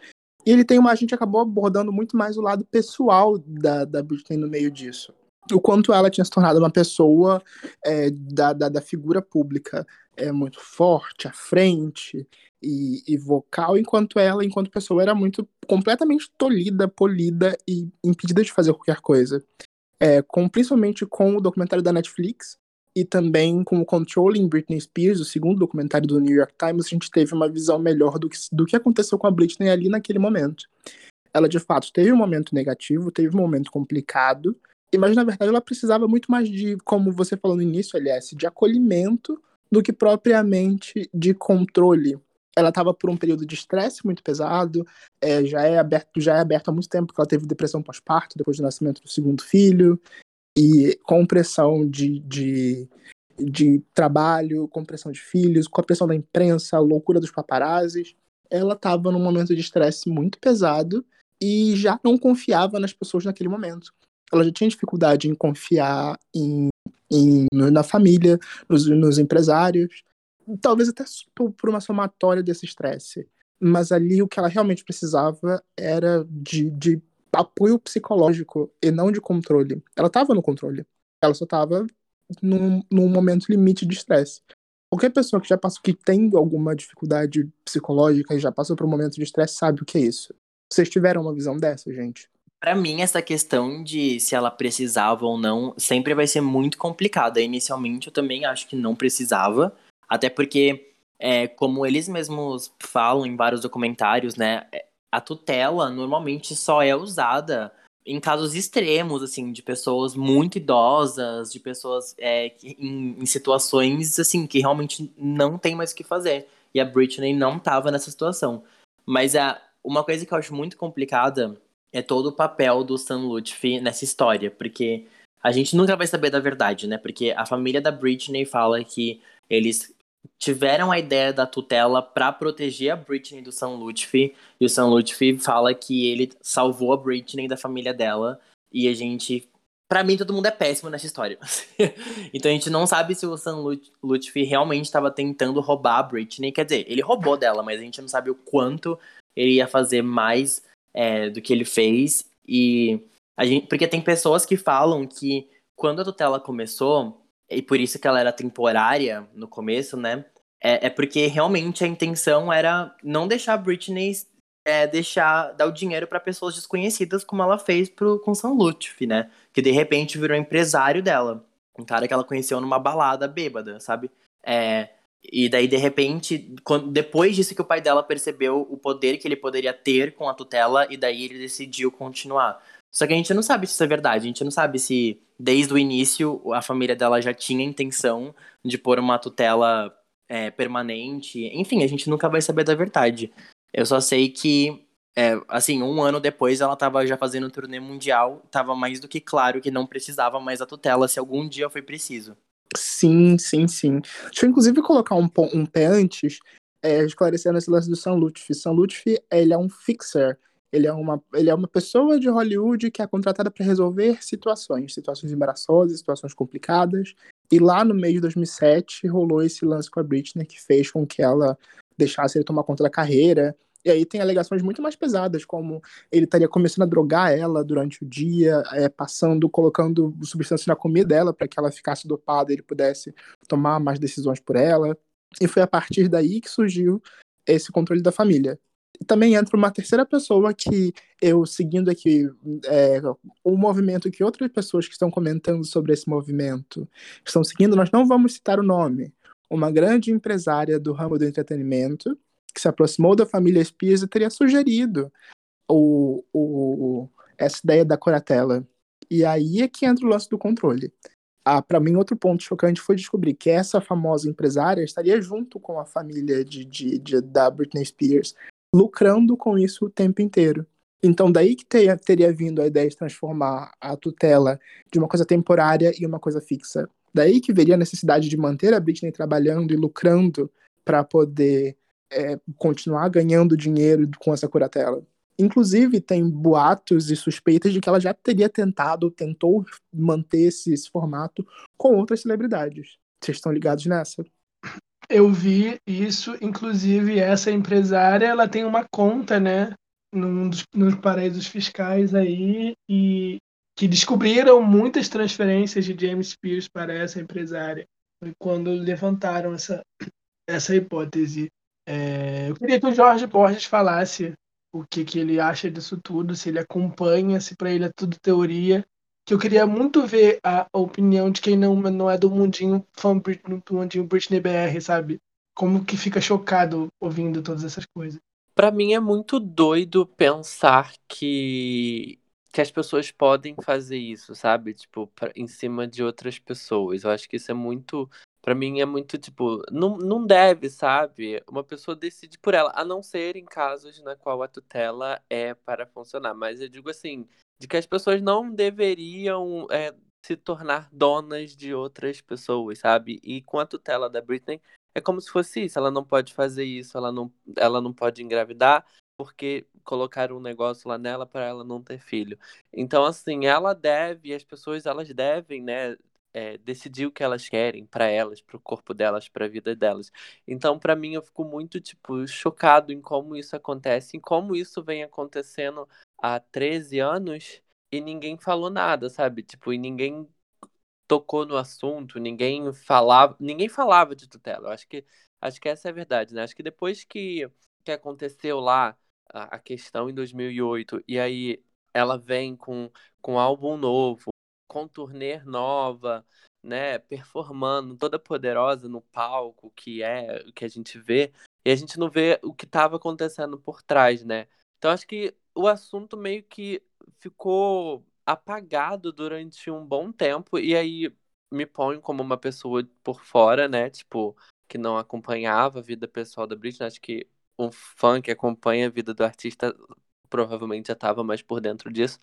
Speaker 3: E ele tem uma. A gente acabou abordando muito mais o lado pessoal da, da Britney no meio disso. O quanto ela tinha se tornado uma pessoa é, da, da, da figura pública é, muito forte, à frente e, e vocal, enquanto ela, enquanto pessoa, era muito completamente tolhida, polida e impedida de fazer qualquer coisa. É, com, principalmente com o documentário da Netflix e também com o Controlling Britney Spears, o segundo documentário do New York Times, a gente teve uma visão melhor do que, do que aconteceu com a Britney ali naquele momento. Ela, de fato, teve um momento negativo, teve um momento complicado, mas, na verdade, ela precisava muito mais de, como você falou no início, LS, de acolhimento do que propriamente de controle. Ela estava por um período de estresse muito pesado, é, já, é aberto, já é aberto há muito tempo, porque ela teve depressão pós-parto depois do nascimento do segundo filho, e com pressão de, de, de trabalho, com pressão de filhos, com a pressão da imprensa, a loucura dos paparazzis. Ela estava num momento de estresse muito pesado e já não confiava nas pessoas naquele momento. Ela já tinha dificuldade em confiar em, em, na família, nos, nos empresários, talvez até por, por uma somatória desse estresse. Mas ali o que ela realmente precisava era de, de apoio psicológico e não de controle. Ela estava no controle. Ela só estava num, num momento limite de estresse. Qualquer pessoa que já passou, que tem alguma dificuldade psicológica e já passou por um momento de estresse sabe o que é isso. Vocês tiveram uma visão dessa, gente?
Speaker 1: Pra mim, essa questão de se ela precisava ou não sempre vai ser muito complicada. Inicialmente, eu também acho que não precisava. Até porque, é, como eles mesmos falam em vários documentários, né? a tutela normalmente só é usada em casos extremos, assim, de pessoas muito idosas, de pessoas é, em, em situações, assim, que realmente não tem mais o que fazer. E a Britney não tava nessa situação. Mas a, uma coisa que eu acho muito complicada é todo o papel do Sam Lutfi nessa história, porque a gente nunca vai saber da verdade, né? Porque a família da Britney fala que eles tiveram a ideia da tutela pra proteger a Britney do Sam Lutfi, e o Sam Lutfi fala que ele salvou a Britney da família dela, e a gente Pra mim, todo mundo é péssimo nessa história. então a gente não sabe se o Sam Lut- Lutfi realmente estava tentando roubar a Britney. Quer dizer, ele roubou dela, mas a gente não sabe o quanto ele ia fazer mais é, do que ele fez. E a gente, porque tem pessoas que falam que quando a tutela começou, e por isso que ela era temporária no começo, né? É, é porque realmente a intenção era não deixar a Britney é, deixar dar o dinheiro para pessoas desconhecidas, como ela fez pro, com Sam Lutfi, né? Que de repente virou empresário dela. Um cara que ela conheceu numa balada bêbada, sabe? É, e daí, de repente, quando- depois disso que o pai dela percebeu o poder que ele poderia ter com a tutela, e daí ele decidiu continuar. Só que a gente não sabe se isso é verdade, a gente não sabe se desde o início a família dela já tinha intenção de pôr uma tutela é, permanente. Enfim, a gente nunca vai saber da verdade. Eu só sei que, é, assim, um ano depois ela tava já fazendo turnê mundial, tava mais do que claro que não precisava mais a tutela se algum dia foi preciso.
Speaker 3: Sim, sim, sim. Deixa eu inclusive colocar um, um pé antes, é, esclarecendo esse lance do Sam Lutfi. Sam Lutfi, ele é um fixer. Ele é uma, ele é uma pessoa de Hollywood que é contratada para resolver situações, situações embaraçosas, situações complicadas. E lá no meio de 2007 rolou esse lance com a Britney que fez com que ela deixasse ele tomar conta da carreira. E aí tem alegações muito mais pesadas, como ele estaria começando a drogar ela durante o dia, é, passando, colocando substâncias na comida dela para que ela ficasse dopada e ele pudesse tomar mais decisões por ela. E foi a partir daí que surgiu esse controle da família. E também entra uma terceira pessoa que eu, seguindo aqui é, o movimento que outras pessoas que estão comentando sobre esse movimento estão seguindo, nós não vamos citar o nome. Uma grande empresária do ramo do entretenimento que se aproximou da família Spears e teria sugerido o, o, essa ideia da curatela. E aí é que entra o lance do controle. Ah, para mim, outro ponto chocante foi descobrir que essa famosa empresária estaria junto com a família de, de, de- da Britney Spears, lucrando com isso o tempo inteiro. Então, daí que teria, teria vindo a ideia de transformar a tutela de uma coisa temporária em uma coisa fixa. Daí que veria a necessidade de manter a Britney trabalhando e lucrando para poder é, continuar ganhando dinheiro com essa curatela. Inclusive, tem boatos e suspeitas de que ela já teria tentado, tentou manter esse, esse formato com outras celebridades. Vocês estão ligados nessa?
Speaker 4: Eu vi isso, inclusive essa empresária, ela tem uma conta, né, num dos, nos paraísos fiscais aí e que descobriram muitas transferências de James Spears para essa empresária. Quando levantaram essa essa hipótese. É, eu queria que o Jorge Borges falasse o que, que ele acha disso tudo, se ele acompanha, se para ele é tudo teoria. Que eu queria muito ver a opinião de quem não, não é do mundinho fã do mundinho Britney BR, sabe? Como que fica chocado ouvindo todas essas coisas.
Speaker 2: Pra mim é muito doido pensar que que as pessoas podem fazer isso, sabe? Tipo, pra- em cima de outras pessoas. Eu acho que isso é muito, Pra mim é muito tipo, não, não deve, sabe? Uma pessoa decide por ela, a não ser em casos na qual a tutela é para funcionar. Mas eu digo assim, de que as pessoas não deveriam é, se tornar donas de outras pessoas, sabe? E com a tutela da Britney é como se fosse isso. Ela não pode fazer isso, ela não, ela não pode engravidar porque colocaram um negócio lá nela para ela não ter filho. Então, assim, ela deve, as pessoas elas devem, né, é, decidir o que elas querem para elas, para o corpo delas, para a vida delas. Então, para mim, eu fico muito tipo chocado em como isso acontece, em como isso vem acontecendo há 13 anos e ninguém falou nada, sabe? Tipo, e ninguém tocou no assunto, ninguém falava, ninguém falava de tutela. Eu acho que acho que essa é a verdade, né? Acho que depois que que aconteceu lá a, a questão em 2008 e aí ela vem com com um álbum novo, com turnê nova, né, performando toda poderosa no palco, que é o que a gente vê, e a gente não vê o que estava acontecendo por trás, né? Então acho que o assunto meio que ficou apagado durante um bom tempo e aí me ponho como uma pessoa por fora, né? Tipo, que não acompanhava a vida pessoal da Britney. Acho que um fã que acompanha a vida do artista provavelmente já estava mais por dentro disso.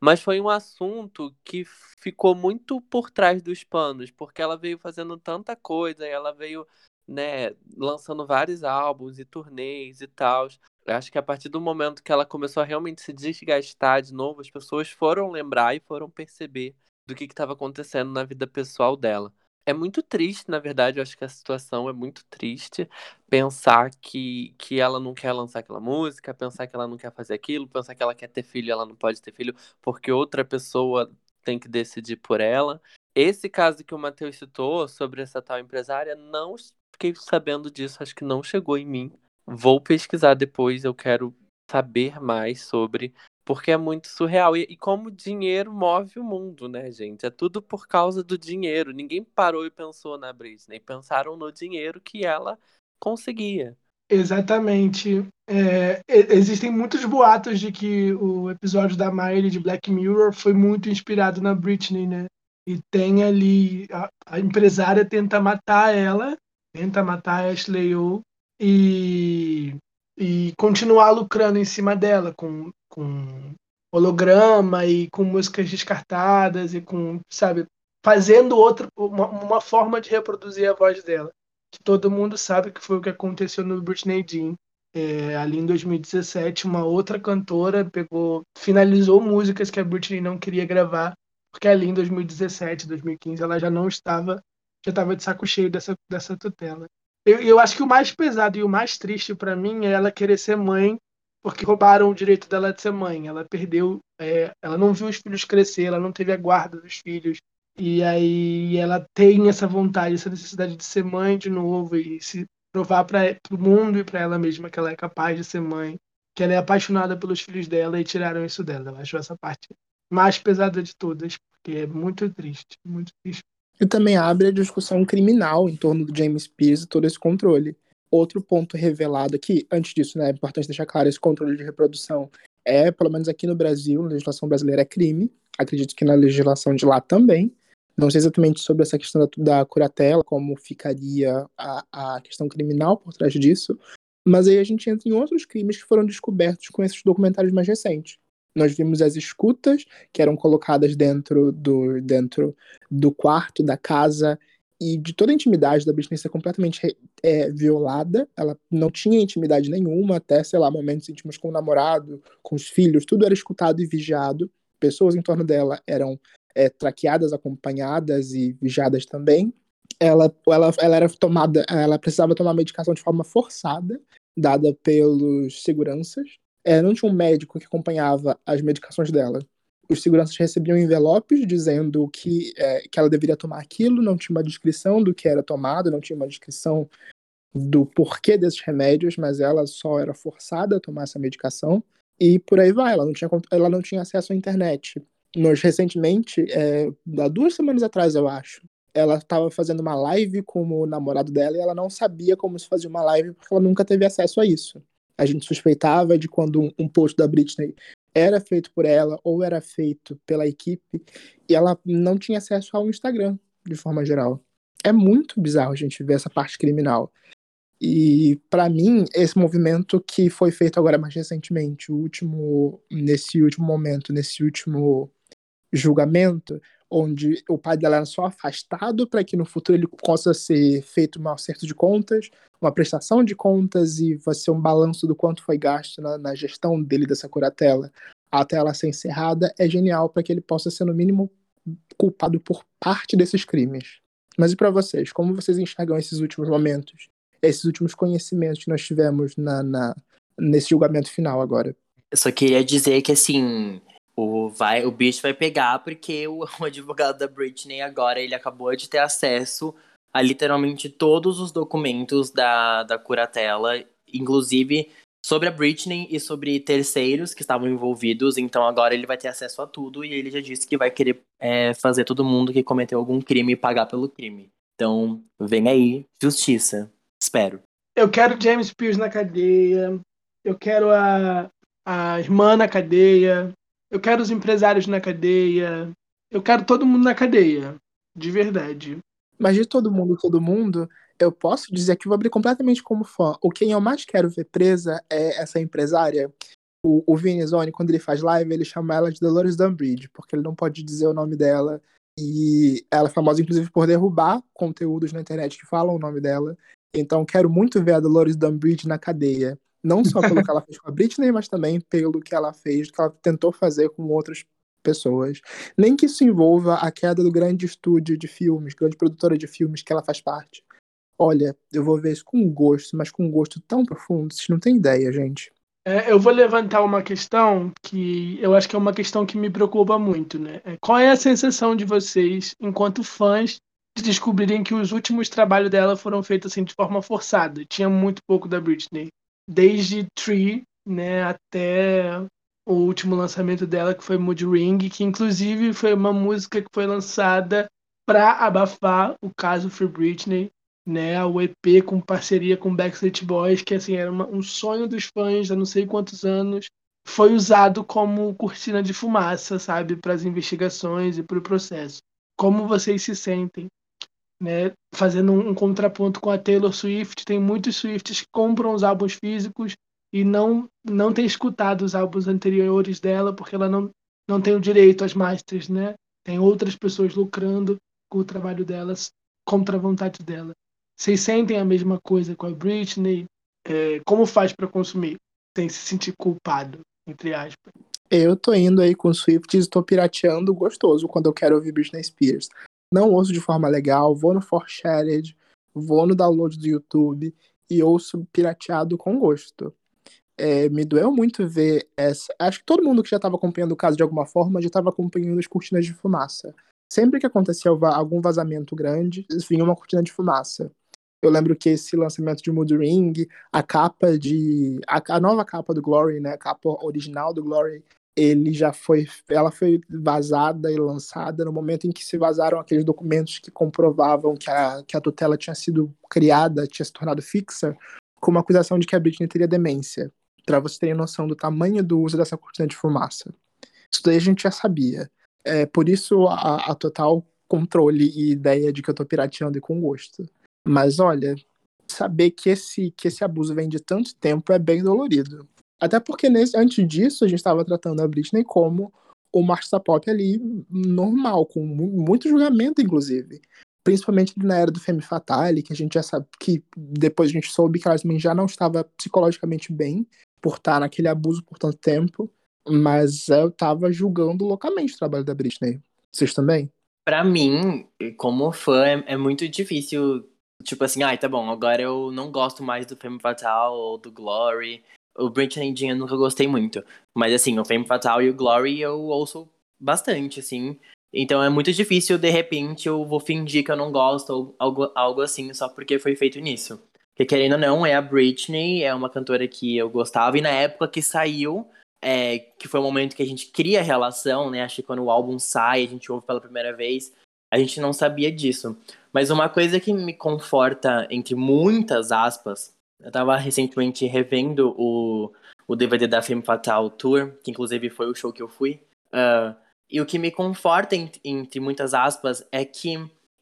Speaker 2: Mas foi um assunto que ficou muito por trás dos panos, porque ela veio fazendo tanta coisa, ela veio, né, lançando vários álbuns e turnês e tal. Acho que a partir do momento que ela começou a realmente se desgastar de novo, as pessoas foram lembrar e foram perceber do que estava acontecendo na vida pessoal dela. É muito triste, na verdade, eu acho que a situação é muito triste. Pensar que, que ela não quer lançar aquela música, pensar que ela não quer fazer aquilo, pensar que ela quer ter filho ela não pode ter filho porque outra pessoa tem que decidir por ela. Esse caso que o Matheus citou sobre essa tal empresária, não fiquei sabendo disso, acho que não chegou em mim. Vou pesquisar depois, eu quero saber mais sobre, porque é muito surreal. E, e como dinheiro move o mundo, né, gente? É tudo por causa do dinheiro. Ninguém parou e pensou na Britney, pensaram no dinheiro que ela conseguia.
Speaker 4: Exatamente. É, existem muitos boatos de que o episódio da Miley de Black Mirror foi muito inspirado na Britney, né? E tem ali a, a empresária tenta matar ela, tenta matar a Ashley O e, e continuar lucrando em cima dela com, com holograma e com músicas descartadas e com, sabe, fazendo outra uma, uma forma de reproduzir a voz dela que todo mundo sabe que foi o que aconteceu no Britney Jean. É, ali em 2017, uma outra cantora pegou, finalizou músicas que a Britney não queria gravar, porque ali em 2017, 2015, ela já não estava, já estava de saco cheio dessa, dessa tutela. Eu, eu acho que o mais pesado e o mais triste para mim é ela querer ser mãe, porque roubaram o direito dela de ser mãe. Ela perdeu, é, ela não viu os filhos crescer, ela não teve a guarda dos filhos. E aí ela tem essa vontade, essa necessidade de ser mãe de novo e se provar para o mundo e para ela mesma que ela é capaz de ser mãe, que ela é apaixonada pelos filhos dela e tiraram isso dela. Eu acho essa parte mais pesada de todas, porque é muito triste, muito triste.
Speaker 3: E também abre a discussão criminal em torno do James Spears e todo esse controle. Outro ponto revelado aqui, antes disso, né, é importante deixar claro, esse controle de reprodução é, pelo menos aqui no Brasil, na legislação brasileira é crime, acredito que na legislação de lá também. Não sei exatamente sobre essa questão da, da curatela, como ficaria a, a questão criminal por trás disso, mas aí a gente entra em outros crimes que foram descobertos com esses documentários mais recentes. Nós vimos as escutas que eram colocadas dentro do, dentro do quarto da casa e de toda a intimidade da Britney ser completamente é, violada. Ela não tinha intimidade nenhuma, até, sei lá, momentos íntimos com o namorado, com os filhos, tudo era escutado e vigiado. Pessoas em torno dela eram é, traqueadas, acompanhadas e vigiadas também. Ela, ela, ela era tomada, ela precisava tomar medicação de forma forçada, dada pelos seguranças. É, não tinha um médico que acompanhava as medicações dela. Os seguranças recebiam envelopes dizendo que, é, que ela deveria tomar aquilo, não tinha uma descrição do que era tomado, não tinha uma descrição do porquê desses remédios, mas ela só era forçada a tomar essa medicação e por aí vai. Ela não tinha, ela não tinha acesso à internet. Nós recentemente, é, há duas semanas atrás, eu acho, ela estava fazendo uma live com o namorado dela e ela não sabia como se fazia uma live porque ela nunca teve acesso a isso. A gente suspeitava de quando um, um post da Britney era feito por ela ou era feito pela equipe e ela não tinha acesso ao Instagram, de forma geral. É muito bizarro a gente ver essa parte criminal. E para mim, esse movimento que foi feito agora mais recentemente, o último nesse último momento, nesse último julgamento, onde o pai dela era só afastado para que no futuro ele possa ser feito um acerto de contas, uma prestação de contas e vai ser um balanço do quanto foi gasto na, na gestão dele dessa curatela até ela ser encerrada, é genial para que ele possa ser, no mínimo, culpado por parte desses crimes. Mas e para vocês? Como vocês enxergam esses últimos momentos? Esses últimos conhecimentos que nós tivemos na, na nesse julgamento final agora?
Speaker 1: Eu só queria dizer que, assim, o, vai, o bicho vai pegar porque o, o advogado da Britney agora ele acabou de ter acesso a literalmente todos os documentos da, da curatela, inclusive sobre a Britney e sobre terceiros que estavam envolvidos. Então agora ele vai ter acesso a tudo e ele já disse que vai querer é, fazer todo mundo que cometeu algum crime pagar pelo crime. Então vem aí, justiça. Espero.
Speaker 4: Eu quero James Pierce na cadeia. Eu quero a, a irmã na cadeia, eu quero os empresários na cadeia, eu quero todo mundo na cadeia, de verdade.
Speaker 3: Mas de todo mundo, todo mundo, eu posso dizer que vou abrir completamente como fã. O quem eu mais quero ver presa é essa empresária. O, o Vini Zone, quando ele faz live, ele chama ela de Dolores Dunbridge, porque ele não pode dizer o nome dela. E ela é famosa, inclusive, por derrubar conteúdos na internet que falam o nome dela. Então, quero muito ver a Dolores Dunbridge na cadeia. Não só pelo que ela fez com a Britney, mas também pelo que ela fez, que ela tentou fazer com outras pessoas. Nem que isso envolva a queda do grande estúdio de filmes, grande produtora de filmes que ela faz parte. Olha, eu vou ver isso com gosto, mas com um gosto tão profundo, vocês não têm ideia, gente.
Speaker 4: É, eu vou levantar uma questão que eu acho que é uma questão que me preocupa muito, né? É, Qual é a sensação de vocês, enquanto fãs, de descobrirem que os últimos trabalhos dela foram feitos assim de forma forçada? Tinha muito pouco da Britney, desde Tree, né, até o último lançamento dela que foi Mood Ring, que inclusive foi uma música que foi lançada para abafar o caso Free Britney, né, o EP com parceria com Backstreet Boys, que assim era uma- um sonho dos fãs há não sei quantos anos, foi usado como cortina de fumaça, sabe, para as investigações e para o processo. Como vocês se sentem, né? Fazendo um, contraponto com a Taylor Swift, tem muitos Swifts que compram os álbuns físicos e não não tem escutado os álbuns anteriores dela porque ela não não tem o direito às masters, né? Tem outras pessoas lucrando com o trabalho delas contra a vontade dela. Vocês sentem a mesma coisa com a Britney? É, como faz para consumir? Sem se sentir culpado, entre aspas.
Speaker 3: Eu tô indo aí com Swifts e tô pirateando gostoso quando eu quero ouvir Britney Spears. Não ouço de forma legal, vou no Forshared, vou no download do YouTube e ouço pirateado com gosto. É, me doeu muito ver essa. Acho que todo mundo que já estava acompanhando o caso de alguma forma já estava acompanhando as cortinas de fumaça. Sempre que acontecia algum vazamento grande, vinha uma cortina de fumaça. Eu lembro que esse lançamento de Mood Ring, a capa de. A, a nova capa do Glory, né? A capa original do Glory, ele já foi. Ela foi vazada e lançada no momento em que se vazaram aqueles documentos que comprovavam que a, que a tutela tinha sido criada, tinha se tornado fixa, com uma acusação de que a Britney teria demência. Pra vocês terem noção do tamanho do uso dessa cortina de fumaça. Isso daí a gente já sabia. É, por isso a, a total controle e ideia de que eu tô pirateando e com gosto. Mas olha, saber que esse, que esse abuso vem de tanto tempo é bem dolorido. Até porque nesse, antes disso a gente estava tratando a Britney como uma artista pop ali normal, com mu- muito julgamento, inclusive. Principalmente na era do Femme Fatale, que a gente já sabe que depois a gente soube que ela também já não estava psicologicamente bem por estar naquele abuso por tanto tempo. Mas eu tava julgando loucamente o trabalho da Britney. Vocês também?
Speaker 1: Pra mim, como fã, é, é muito difícil. Tipo assim, ai, tá bom, agora eu não gosto mais do Femme Fatale ou do Glory. O Britney eu nunca gostei muito. Mas assim, o Femme Fatale e o Glory eu ouço bastante, assim. Então é muito difícil, de repente, eu vou fingir que eu não gosto ou algo, algo assim, só porque foi feito nisso. Porque querendo ou não, é a Britney, é uma cantora que eu gostava, e na época que saiu, é, que foi o momento que a gente cria relação, né? Acho que quando o álbum sai, a gente ouve pela primeira vez, a gente não sabia disso. Mas uma coisa que me conforta, entre muitas aspas, eu tava recentemente revendo o, o DVD da Femme Fatale Tour, que inclusive foi o show que eu fui. ah, e o que me conforta, ent- entre muitas aspas, é que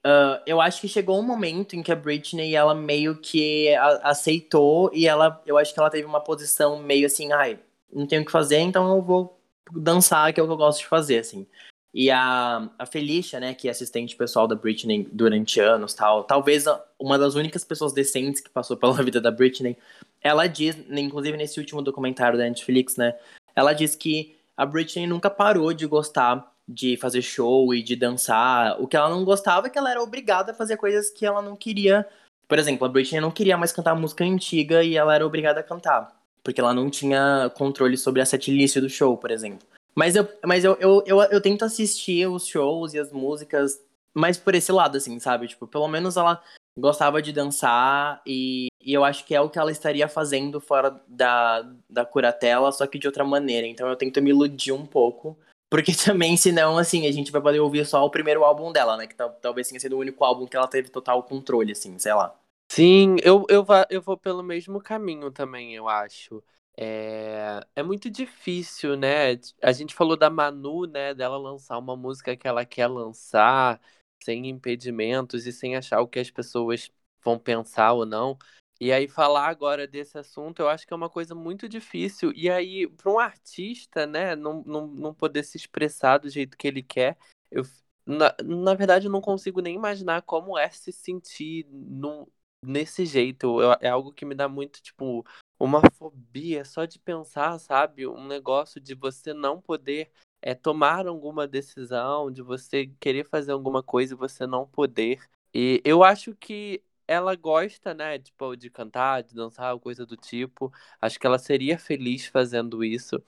Speaker 1: ah, eu acho que chegou um momento em que a Britney, ela meio que a- aceitou e ela, eu acho que ela teve uma posição meio assim, ai, não tenho o que fazer, então eu vou dançar, que é o que eu gosto de fazer, assim. E a, a Felicia, né, que é assistente pessoal da Britney durante anos, tal, talvez uma das únicas pessoas decentes que passou pela vida da Britney, ela diz, né, inclusive nesse último documentário da Netflix, né, ela diz que a Britney nunca parou de gostar de fazer show e de dançar. O que ela não gostava é que ela era obrigada a fazer coisas que ela não queria. Por exemplo, a Britney não queria mais cantar música antiga e ela era obrigada a cantar. Porque ela não tinha controle sobre a setlist do show, por exemplo. Mas eu, mas eu, eu, eu, eu tento assistir os shows e as músicas mais por esse lado, assim, sabe? Tipo, pelo menos ela gostava de dançar e, e eu acho que é o que ela estaria fazendo fora da, da curatela, só que de outra maneira. Então eu tento me iludir um pouco. Porque também, senão, assim, a gente vai poder ouvir só o primeiro álbum dela, né? Que tal- talvez tenha sido o único álbum que ela teve total controle, assim, sei lá.
Speaker 2: Sim, eu, eu, eu vou pelo mesmo caminho também, eu acho. É, é muito difícil, né? A gente falou da Manu, né? Dela lançar uma música que ela quer lançar, sem impedimentos e sem achar o que as pessoas vão pensar ou não. E aí, falar agora desse assunto, eu acho que é uma coisa muito difícil. E aí, para um artista, né, não, não, não poder se expressar do jeito que ele quer, eu, na, na verdade, eu não consigo nem imaginar como é se sentir num, nesse jeito. Eu- é algo que me dá muito, tipo, uma fobia só de pensar, sabe? Um negócio de você não poder é, tomar alguma decisão, de você querer fazer alguma coisa e você não poder. E eu acho que ela gosta, né, tipo, de cantar, de dançar, coisa do tipo. Acho que ela seria feliz fazendo isso.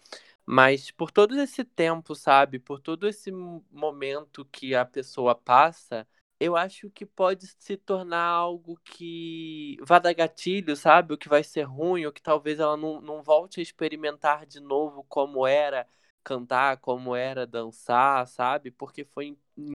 Speaker 2: Mas por todo esse tempo, sabe? Por todo esse mo- momento que a pessoa passa, eu acho que pode se tornar algo que vá dar gatilho, sabe? O que vai ser ruim, ou que talvez ela não, não volte a experimentar de novo como era cantar, como era dançar, sabe? Porque foi imp-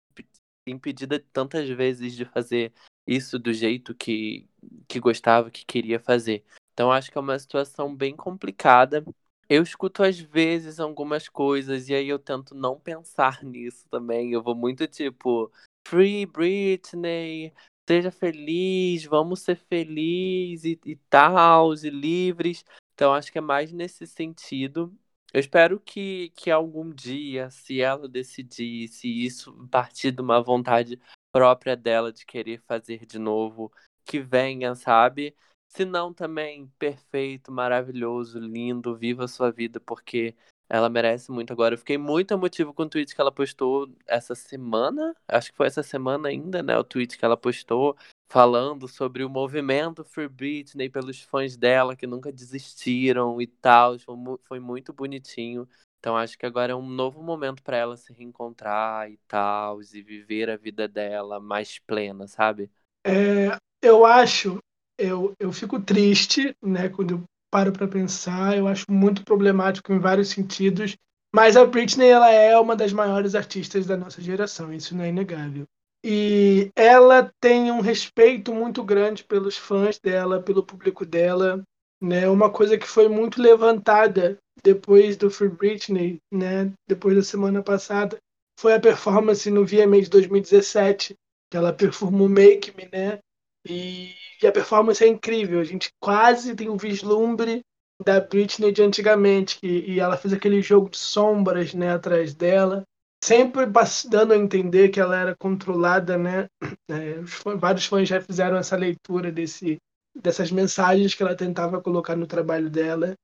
Speaker 2: impedida tantas vezes de fazer isso do jeito que, que gostava, que queria fazer. Então acho que é uma situação bem complicada. Eu escuto às vezes algumas coisas e aí eu tento não pensar nisso também. Eu vou muito tipo, Free Britney, seja feliz, vamos ser felizes e, e tal, e livres. Então acho que é mais nesse sentido. Eu espero que, que algum dia, se ela decidir, se isso partir de uma vontade própria dela de querer fazer de novo, que venha, sabe? Se não, também perfeito, maravilhoso, lindo, viva a sua vida, porque ela merece muito agora. Eu fiquei muito emotivo com o tweet que ela postou essa semana, acho que foi essa semana ainda, né? O tweet que ela postou falando sobre o movimento Free Britney pelos fãs dela que nunca desistiram e tal. Foi, mu- foi muito bonitinho. Então acho que agora é um novo momento para ela se reencontrar e tal, e viver a vida dela mais plena, sabe?
Speaker 4: É, eu acho, eu, eu fico triste, né, quando eu paro para pensar, eu acho muito problemático em vários sentidos, mas a Britney, ela é uma das maiores artistas da nossa geração, isso não é inegável. E ela tem um respeito muito grande pelos fãs dela, pelo público dela, né, uma coisa que foi muito levantada depois do Free Britney, né, depois da semana passada, foi a performance no VMA de 2017, que ela performou Make Me, né? E, e a performance é incrível. A gente quase tem um vislumbre da Britney de antigamente, que, e ela fez aquele jogo de sombras, né, atrás dela, sempre dando a entender que ela era controlada, né? É, os vários fãs já fizeram essa leitura desse, dessas mensagens que ela tentava colocar no trabalho dela.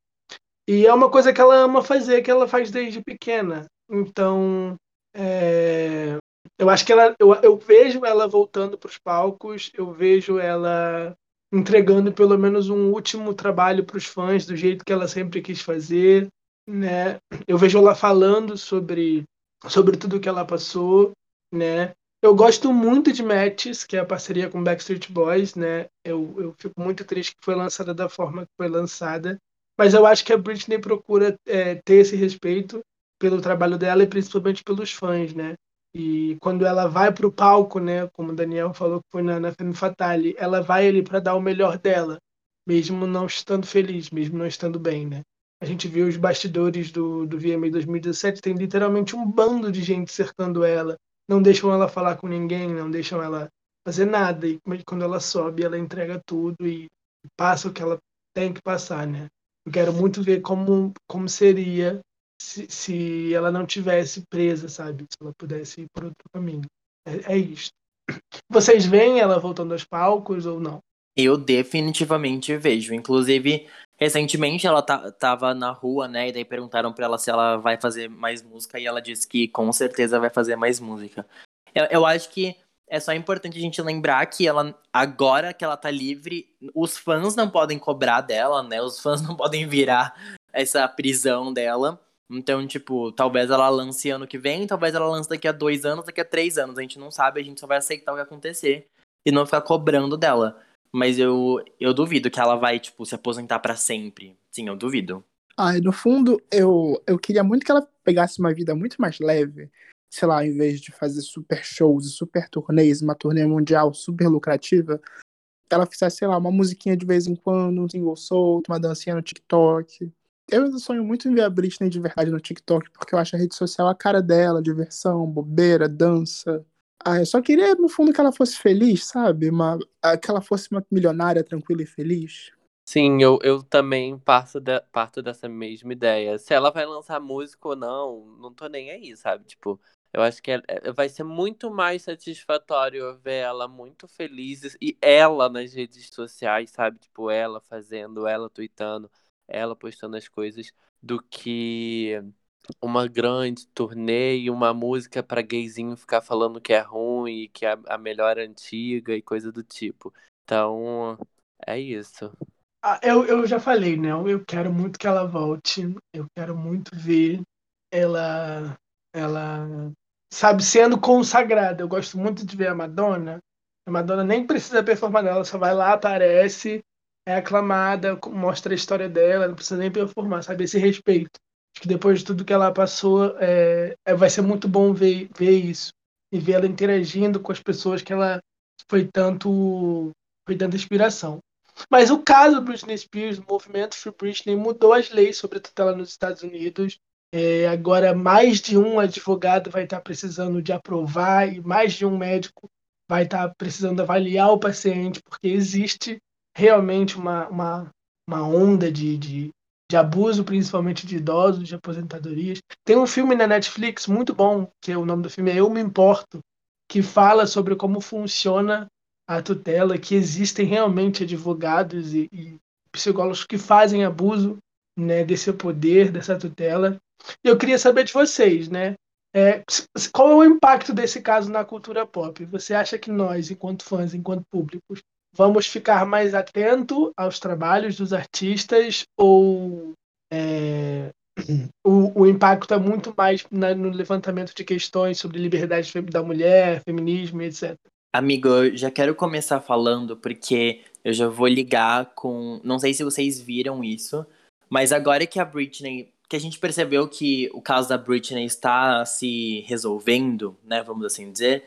Speaker 4: E é uma coisa que ela ama fazer, que ela faz desde pequena. Então, é, eu acho que ela, eu, eu vejo ela voltando para os palcos, eu vejo ela entregando pelo menos um último trabalho para os fãs do jeito que ela sempre quis fazer, né? Eu vejo ela falando sobre sobre tudo que ela passou, né? Eu gosto muito de Matches, que é a parceria com Backstreet Boys, né? Eu, eu fico muito triste que foi lançada da forma que foi lançada, mas eu acho que a Britney procura é, ter esse respeito pelo trabalho dela e principalmente pelos fãs, né? E quando ela vai para o palco, né, como o Daniel falou que foi na, na Femme Fatale, ela vai ali para dar o melhor dela, mesmo não estando feliz, mesmo não estando bem, né? A gente viu os bastidores do, do VMA 2017, tem literalmente um bando de gente cercando ela, não deixam ela falar com ninguém, não deixam ela fazer nada, e quando ela sobe, ela entrega tudo e passa o que ela tem que passar, né? Eu quero muito ver como, como seria se, ela não tivesse presa, sabe? Se ela pudesse ir por outro caminho. É, é isso. Vocês veem ela voltando aos palcos ou não?
Speaker 1: Eu definitivamente vejo. Inclusive, recentemente ela ta- tava na rua, né? E daí perguntaram pra ela se ela vai fazer mais música. E ela disse que com certeza vai fazer mais música. Eu, eu acho que é só importante a gente lembrar que ela, agora que ela tá livre, os fãs não podem cobrar dela, né? Os fãs não podem virar essa prisão dela. Então, tipo, talvez ela lance ano que vem, talvez ela lance daqui a dois anos, daqui a três anos. A gente não sabe, a gente só vai aceitar o que acontecer e não ficar cobrando dela. Mas eu, eu duvido que ela vai, tipo, se aposentar pra sempre. Sim, eu duvido.
Speaker 3: Ai, no fundo, eu, eu queria muito que ela pegasse uma vida muito mais leve. Sei lá, em vez de fazer super shows e super turnês, uma turnê mundial super lucrativa, ela fizesse, sei lá, uma musiquinha de vez em quando, um single solto, uma dancinha no TikTok. Eu sonho muito em ver a Britney de verdade no TikTok, porque eu acho a rede social a cara dela, diversão, bobeira, dança. Ah, eu só queria, no fundo, que ela fosse feliz, sabe? Uma, ah, que ela fosse uma milionária tranquila e feliz.
Speaker 2: Sim, eu, eu também parto, de, parto dessa mesma ideia. Se ela vai lançar música ou não, não tô nem aí, sabe? Tipo, eu acho que é- é- vai ser muito mais satisfatório ver ela muito feliz e ela nas redes sociais, sabe? Tipo, ela fazendo, ela tweetando, ela postando as coisas, do que uma grande turnê e uma música pra gayzinho ficar falando que é ruim e que é a melhor antiga e coisa do tipo. Então, é isso.
Speaker 4: Ah, eu, eu já falei, né? Eu quero muito que ela volte. Eu quero muito ver ela, ela, sabe, sendo consagrada. Eu gosto muito de ver a Madonna. A Madonna nem precisa performar nela, ela só vai lá, aparece, é aclamada, mostra a história dela, não precisa nem performar, sabe? Esse respeito. Acho que depois de tudo que ela passou, é, é- vai ser muito bom ver, ver isso. E ver ela interagindo com as pessoas que ela foi tanto, foi tanta inspiração. Mas o caso Britney Spears, o movimento Free Britney mudou as leis sobre tutela nos Estados Unidos. É, agora, mais de um advogado vai estar precisando de aprovar e mais de um médico vai estar precisando avaliar o paciente, porque existe realmente uma, uma, uma onda de, de, de abuso, principalmente de idosos, de aposentadorias. Tem um filme na Netflix muito bom, que é o nome do filme é Eu Me Importo, que fala sobre como funciona a tutela, que existem realmente advogados e, e psicólogos que fazem abuso né, desse poder, dessa tutela. E eu queria saber de vocês, né? É, qual é o impacto desse caso na cultura pop? Você acha que nós, enquanto fãs, enquanto públicos, vamos ficar mais atento aos trabalhos dos artistas ou é, o, o impacto é muito mais na- no levantamento de questões sobre liberdade da mulher, feminismo etc.
Speaker 1: Amigo, eu já quero começar falando porque eu já vou ligar com. Não sei se vocês viram isso, mas agora que a Britney. Que a gente percebeu que o caso da Britney está se resolvendo, né? Vamos assim dizer.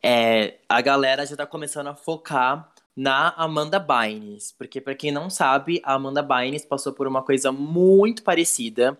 Speaker 1: É, a galera já tá começando a focar na Amanda Bynes. Porque, pra quem não sabe, a Amanda Bynes passou por uma coisa muito parecida.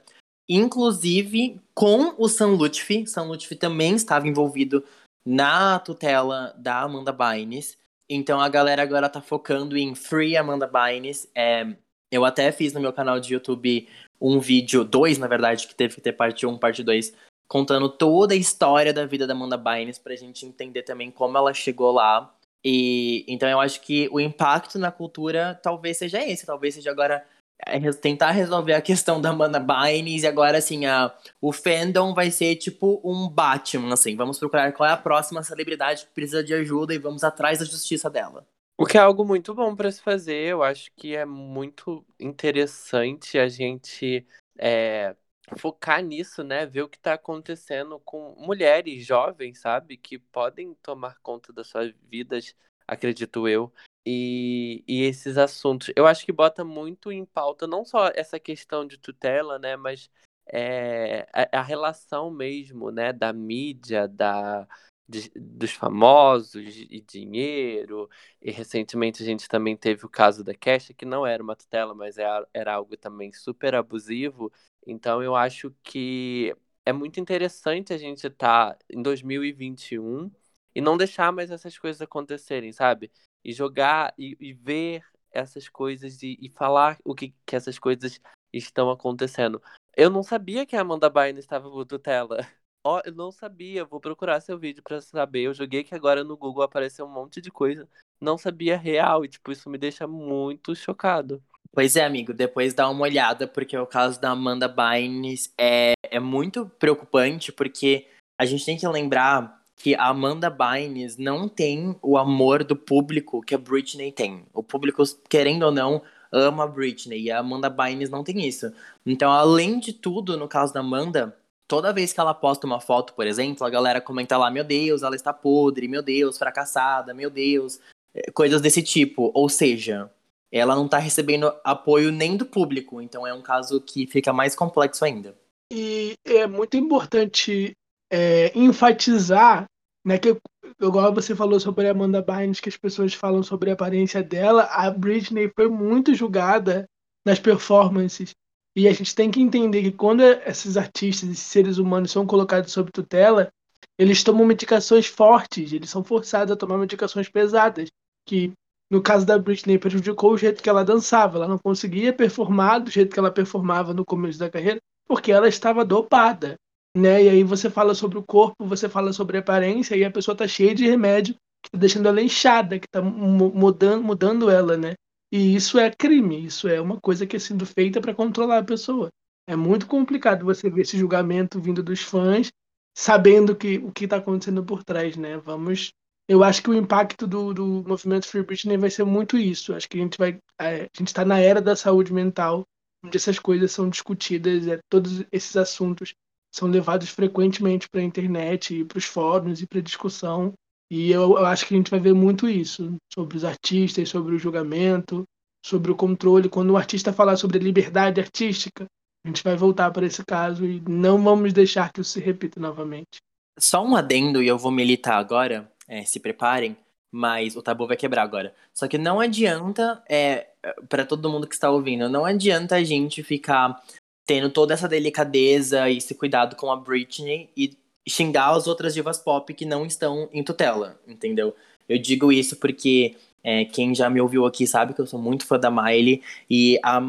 Speaker 1: Inclusive com o Sam Lutfi. Sam Lutfi também estava envolvido na tutela da Amanda Bynes. Então a galera agora tá focando em Free Amanda Bynes. É, eu até fiz no meu canal de YouTube um vídeo, dois na verdade, que teve que ter parte 1, parte 2, contando toda a história da vida da Amanda Bynes pra gente entender também como ela chegou lá. E então eu acho que o impacto na cultura talvez seja esse, talvez seja agora é, tentar resolver a questão da Amanda Bynes e agora assim a o fandom vai ser tipo um Batman, assim. Vamos procurar qual é a próxima celebridade que precisa de ajuda e vamos atrás da justiça dela.
Speaker 2: O que é algo muito bom para se fazer, eu acho que é muito interessante a gente é, focar nisso, né? Ver o que está acontecendo com mulheres jovens, sabe? Que podem tomar conta das suas vidas, acredito eu. E, e esses assuntos. Eu acho que bota muito em pauta não só essa questão de tutela, né? Mas é, a, a relação mesmo, né? Da mídia, da, de- dos famosos e dinheiro. E recentemente a gente também teve o caso da Kesha, que não era uma tutela, mas era, era algo também super abusivo. Então eu acho que é muito interessante a gente estar em 2021 e não deixar mais essas coisas acontecerem, sabe? E jogar e, e ver essas coisas e, e falar o que, que essas coisas estão acontecendo. Eu não sabia que a Amanda Bynes estava por tutela. Ó, eu não sabia, vou procurar seu vídeo pra saber. Eu joguei que agora no Google apareceu um monte de coisa. Não sabia real e, tipo, isso me deixa muito chocado.
Speaker 1: Pois é, amigo, depois dá uma olhada, porque o caso da Amanda Bynes é, é muito preocupante, porque a gente tem que lembrar que a Amanda Bynes não tem o amor do público que a Britney tem. O público, querendo ou não, ama a Britney, e a Amanda Bynes não tem isso. Então, além de tudo, no caso da Amanda, toda vez que ela posta uma foto, por exemplo, a galera comenta lá, meu Deus, ela está podre, meu Deus, fracassada, meu Deus, eh, coisas desse tipo. Ou seja, ela não tá recebendo apoio nem do público, então é um caso que fica mais complexo ainda.
Speaker 4: E é muito importante é, enfatizar, né, que igual você falou sobre a Amanda Bynes, que as pessoas falam sobre a aparência dela, a Britney foi muito julgada nas performances E a gente tem que entender que quando esses artistas, esses seres humanos são colocados sob tutela, eles tomam medicações fortes, eles são forçados a tomar medicações pesadas, que no caso da Britney prejudicou o jeito que ela dançava, ela não conseguia performar do jeito que ela performava no começo da carreira, porque ela estava dopada, né? E aí você fala sobre o corpo, você fala sobre a aparência e a pessoa tá cheia de remédio que tá deixando ela inchada, que tá mu- mudando, mudando ela, né? E isso é crime, isso é uma coisa que é sendo feita para controlar a pessoa. É muito complicado você ver esse julgamento vindo dos fãs, sabendo que, o que está acontecendo por trás, né? Vamos. Eu acho que o impacto do, do movimento Free Britney vai ser muito isso. Acho que a gente vai. é, a gente está na era da saúde mental, onde essas coisas são discutidas, é, todos esses assuntos são levados frequentemente para a internet, para os fóruns e para discussão. E eu, eu acho que a gente vai ver muito isso sobre os artistas, sobre o julgamento, sobre o controle. Quando o artista falar sobre liberdade artística, a gente vai voltar para esse caso e não vamos deixar que isso se repita novamente.
Speaker 1: Só um adendo, e eu vou militar agora, é, se preparem, mas o tabu vai quebrar agora. Só que não adianta, é, para todo mundo que está ouvindo, não adianta a gente ficar tendo toda essa delicadeza e esse cuidado com a Britney e xingar as outras divas pop que não estão em tutela, entendeu? Eu digo isso porque é, quem já me ouviu aqui sabe que eu sou muito fã da Miley e a,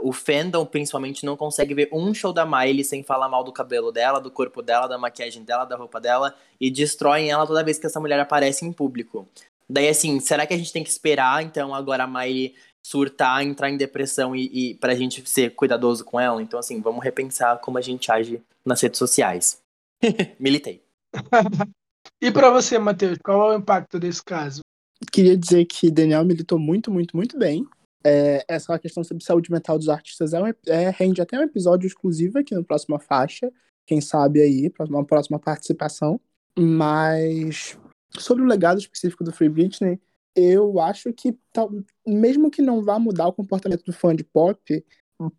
Speaker 1: o fandom, principalmente, não consegue ver um show da Miley sem falar mal do cabelo dela, do corpo dela, da maquiagem dela, da roupa dela e destroem ela toda vez que essa mulher aparece em público. Daí, assim, será que a gente tem que esperar, então, agora a Miley surtar, entrar em depressão e, e pra gente ser cuidadoso com ela? Então, assim, vamos repensar como a gente age nas redes sociais. Militei.
Speaker 4: E para você, Matheus, qual é o impacto desse caso?
Speaker 3: Queria dizer que Daniel militou muito, muito, muito bem. É, essa questão sobre saúde mental dos artistas é, um, é, rende até um episódio exclusivo aqui no próxima faixa. Quem sabe aí, uma próxima participação. Mas sobre o legado específico do Free Britney, eu acho que, mesmo que não vá mudar o comportamento do fã de pop,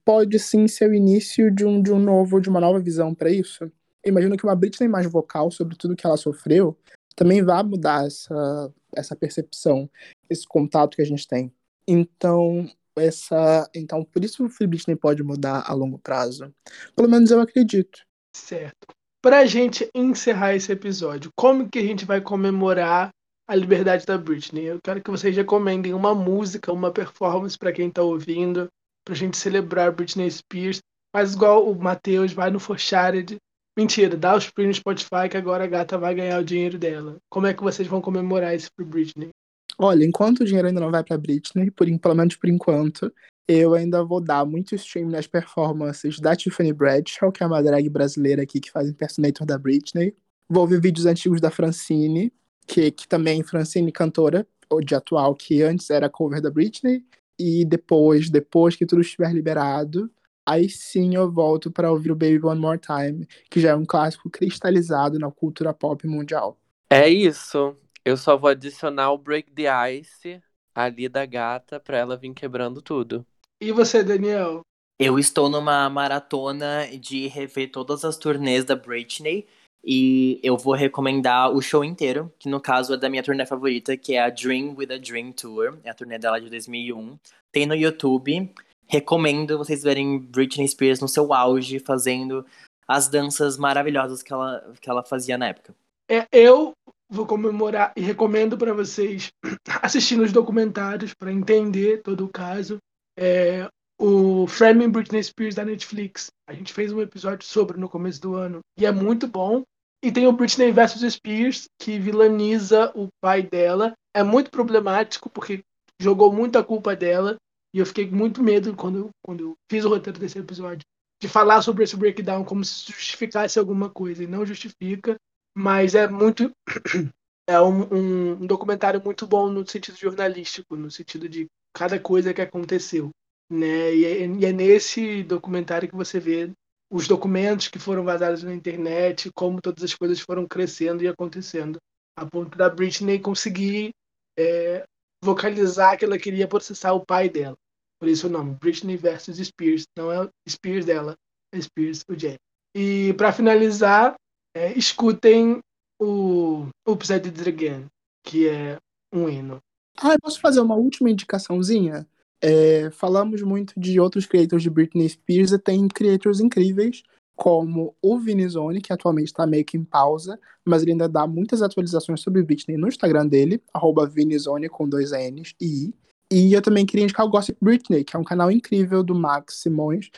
Speaker 3: pode sim ser o início de um, de um novo, de uma nova visão para isso. Imagino que uma Britney mais vocal sobre tudo que ela sofreu também vai mudar essa, essa percepção, esse contato que a gente tem. Então, essa, então por isso o Free Britney pode mudar a longo prazo. Pelo menos eu acredito.
Speaker 4: Certo. Para a gente encerrar esse episódio, como que a gente vai comemorar a liberdade da Britney? Eu quero que vocês recomendem uma música, uma performance para quem está ouvindo, para a gente celebrar Britney Spears. Mas igual o Matheus vai no Forshared. Mentira, dá os prêmios no Spotify que agora a gata vai ganhar o dinheiro dela. Como é que vocês vão comemorar isso pro Britney?
Speaker 3: Olha, enquanto o dinheiro ainda não vai pra Britney, por, pelo menos por enquanto, eu ainda vou dar muito stream nas performances da Tiffany Bradshaw, que é uma drag brasileira aqui que faz impersonator da Britney. Vou ver vídeos antigos da Francine, que, que também Francine cantora, ou de atual, que antes era cover da Britney. E depois, depois que tudo estiver liberado, aí sim eu volto para ouvir o Baby One More Time, que já é um clássico cristalizado na cultura pop mundial.
Speaker 2: É isso. Eu só vou adicionar o Break the Ice ali da gata pra ela vir quebrando tudo.
Speaker 4: E você, Daniel?
Speaker 1: Eu estou numa maratona de rever todas as turnês da Britney e eu vou recomendar o show inteiro, que no caso é da minha turnê favorita, que é a Dream with a Dream Tour, é a turnê dela de 2001. Tem no YouTube. Recomendo vocês verem Britney Spears no seu auge, fazendo as danças maravilhosas que ela, que ela fazia na época.
Speaker 4: É, eu vou comemorar e recomendo para vocês assistir os documentários para entender todo o caso. É, o Framing Britney Spears da Netflix. A gente fez um episódio sobre no começo do ano e é muito bom. E tem o Britney vs Spears, que vilaniza o pai dela. É muito problemático porque jogou muita culpa dela. E eu fiquei com muito medo quando, quando eu fiz o roteiro desse episódio de falar sobre esse breakdown como se justificasse alguma coisa. E não justifica, mas é muito. É um, um, um documentário muito bom no sentido jornalístico, no sentido de cada coisa que aconteceu. Né? E, é, e é nesse documentário que você vê os documentos que foram vazados na internet, como todas as coisas foram crescendo e acontecendo, a ponto da Britney conseguir é, vocalizar que ela queria processar o pai dela. Por isso o nome, Britney versus Spears. Não é Spears dela, é Spears o Jamie. E para finalizar, é, escutem o Upside Did It Again, que é um hino.
Speaker 3: Ah, posso fazer uma última indicaçãozinha? É, falamos muito de outros creators de Britney Spears e tem creators incríveis, como o Vinizone, que atualmente está meio que em pausa, mas ele ainda dá muitas atualizações sobre Britney no Instagram dele, Vinizone com dois N's e I. E eu também queria indicar o Gossip Britney, que é um canal incrível do Max Simões.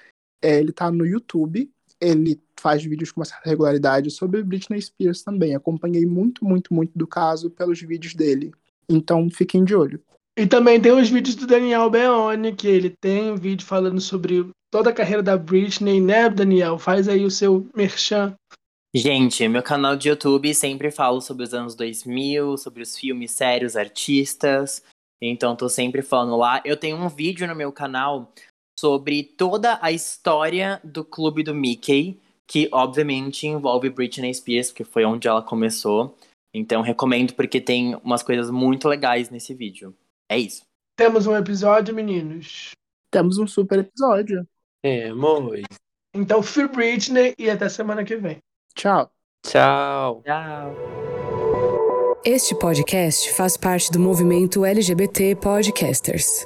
Speaker 3: É, ele tá no YouTube, ele faz vídeos com uma certa regularidade sobre Britney Spears também. Acompanhei muito, muito, muito do caso pelos vídeos dele. Então fiquem de olho.
Speaker 4: E também tem os vídeos do Daniel Beone, que ele tem um vídeo falando sobre toda a carreira da Britney, né, Daniel? Faz aí o seu merchan.
Speaker 1: Gente, meu canal de YouTube sempre falo sobre os anos 2000, sobre os filmes sérios, artistas. Então tô sempre falando lá. Eu tenho um vídeo no meu canal sobre toda a história do clube do Mickey, que obviamente envolve Britney Spears, porque foi onde ela começou. Então recomendo porque tem umas coisas muito legais nesse vídeo. É isso.
Speaker 4: Temos um episódio, meninos.
Speaker 3: Temos um super episódio.
Speaker 2: Temos.
Speaker 4: Então, Free Britney e até semana que vem.
Speaker 3: Tchau.
Speaker 2: Tchau.
Speaker 1: Tchau.
Speaker 5: Este podcast faz parte do movimento LGBT Podcasters.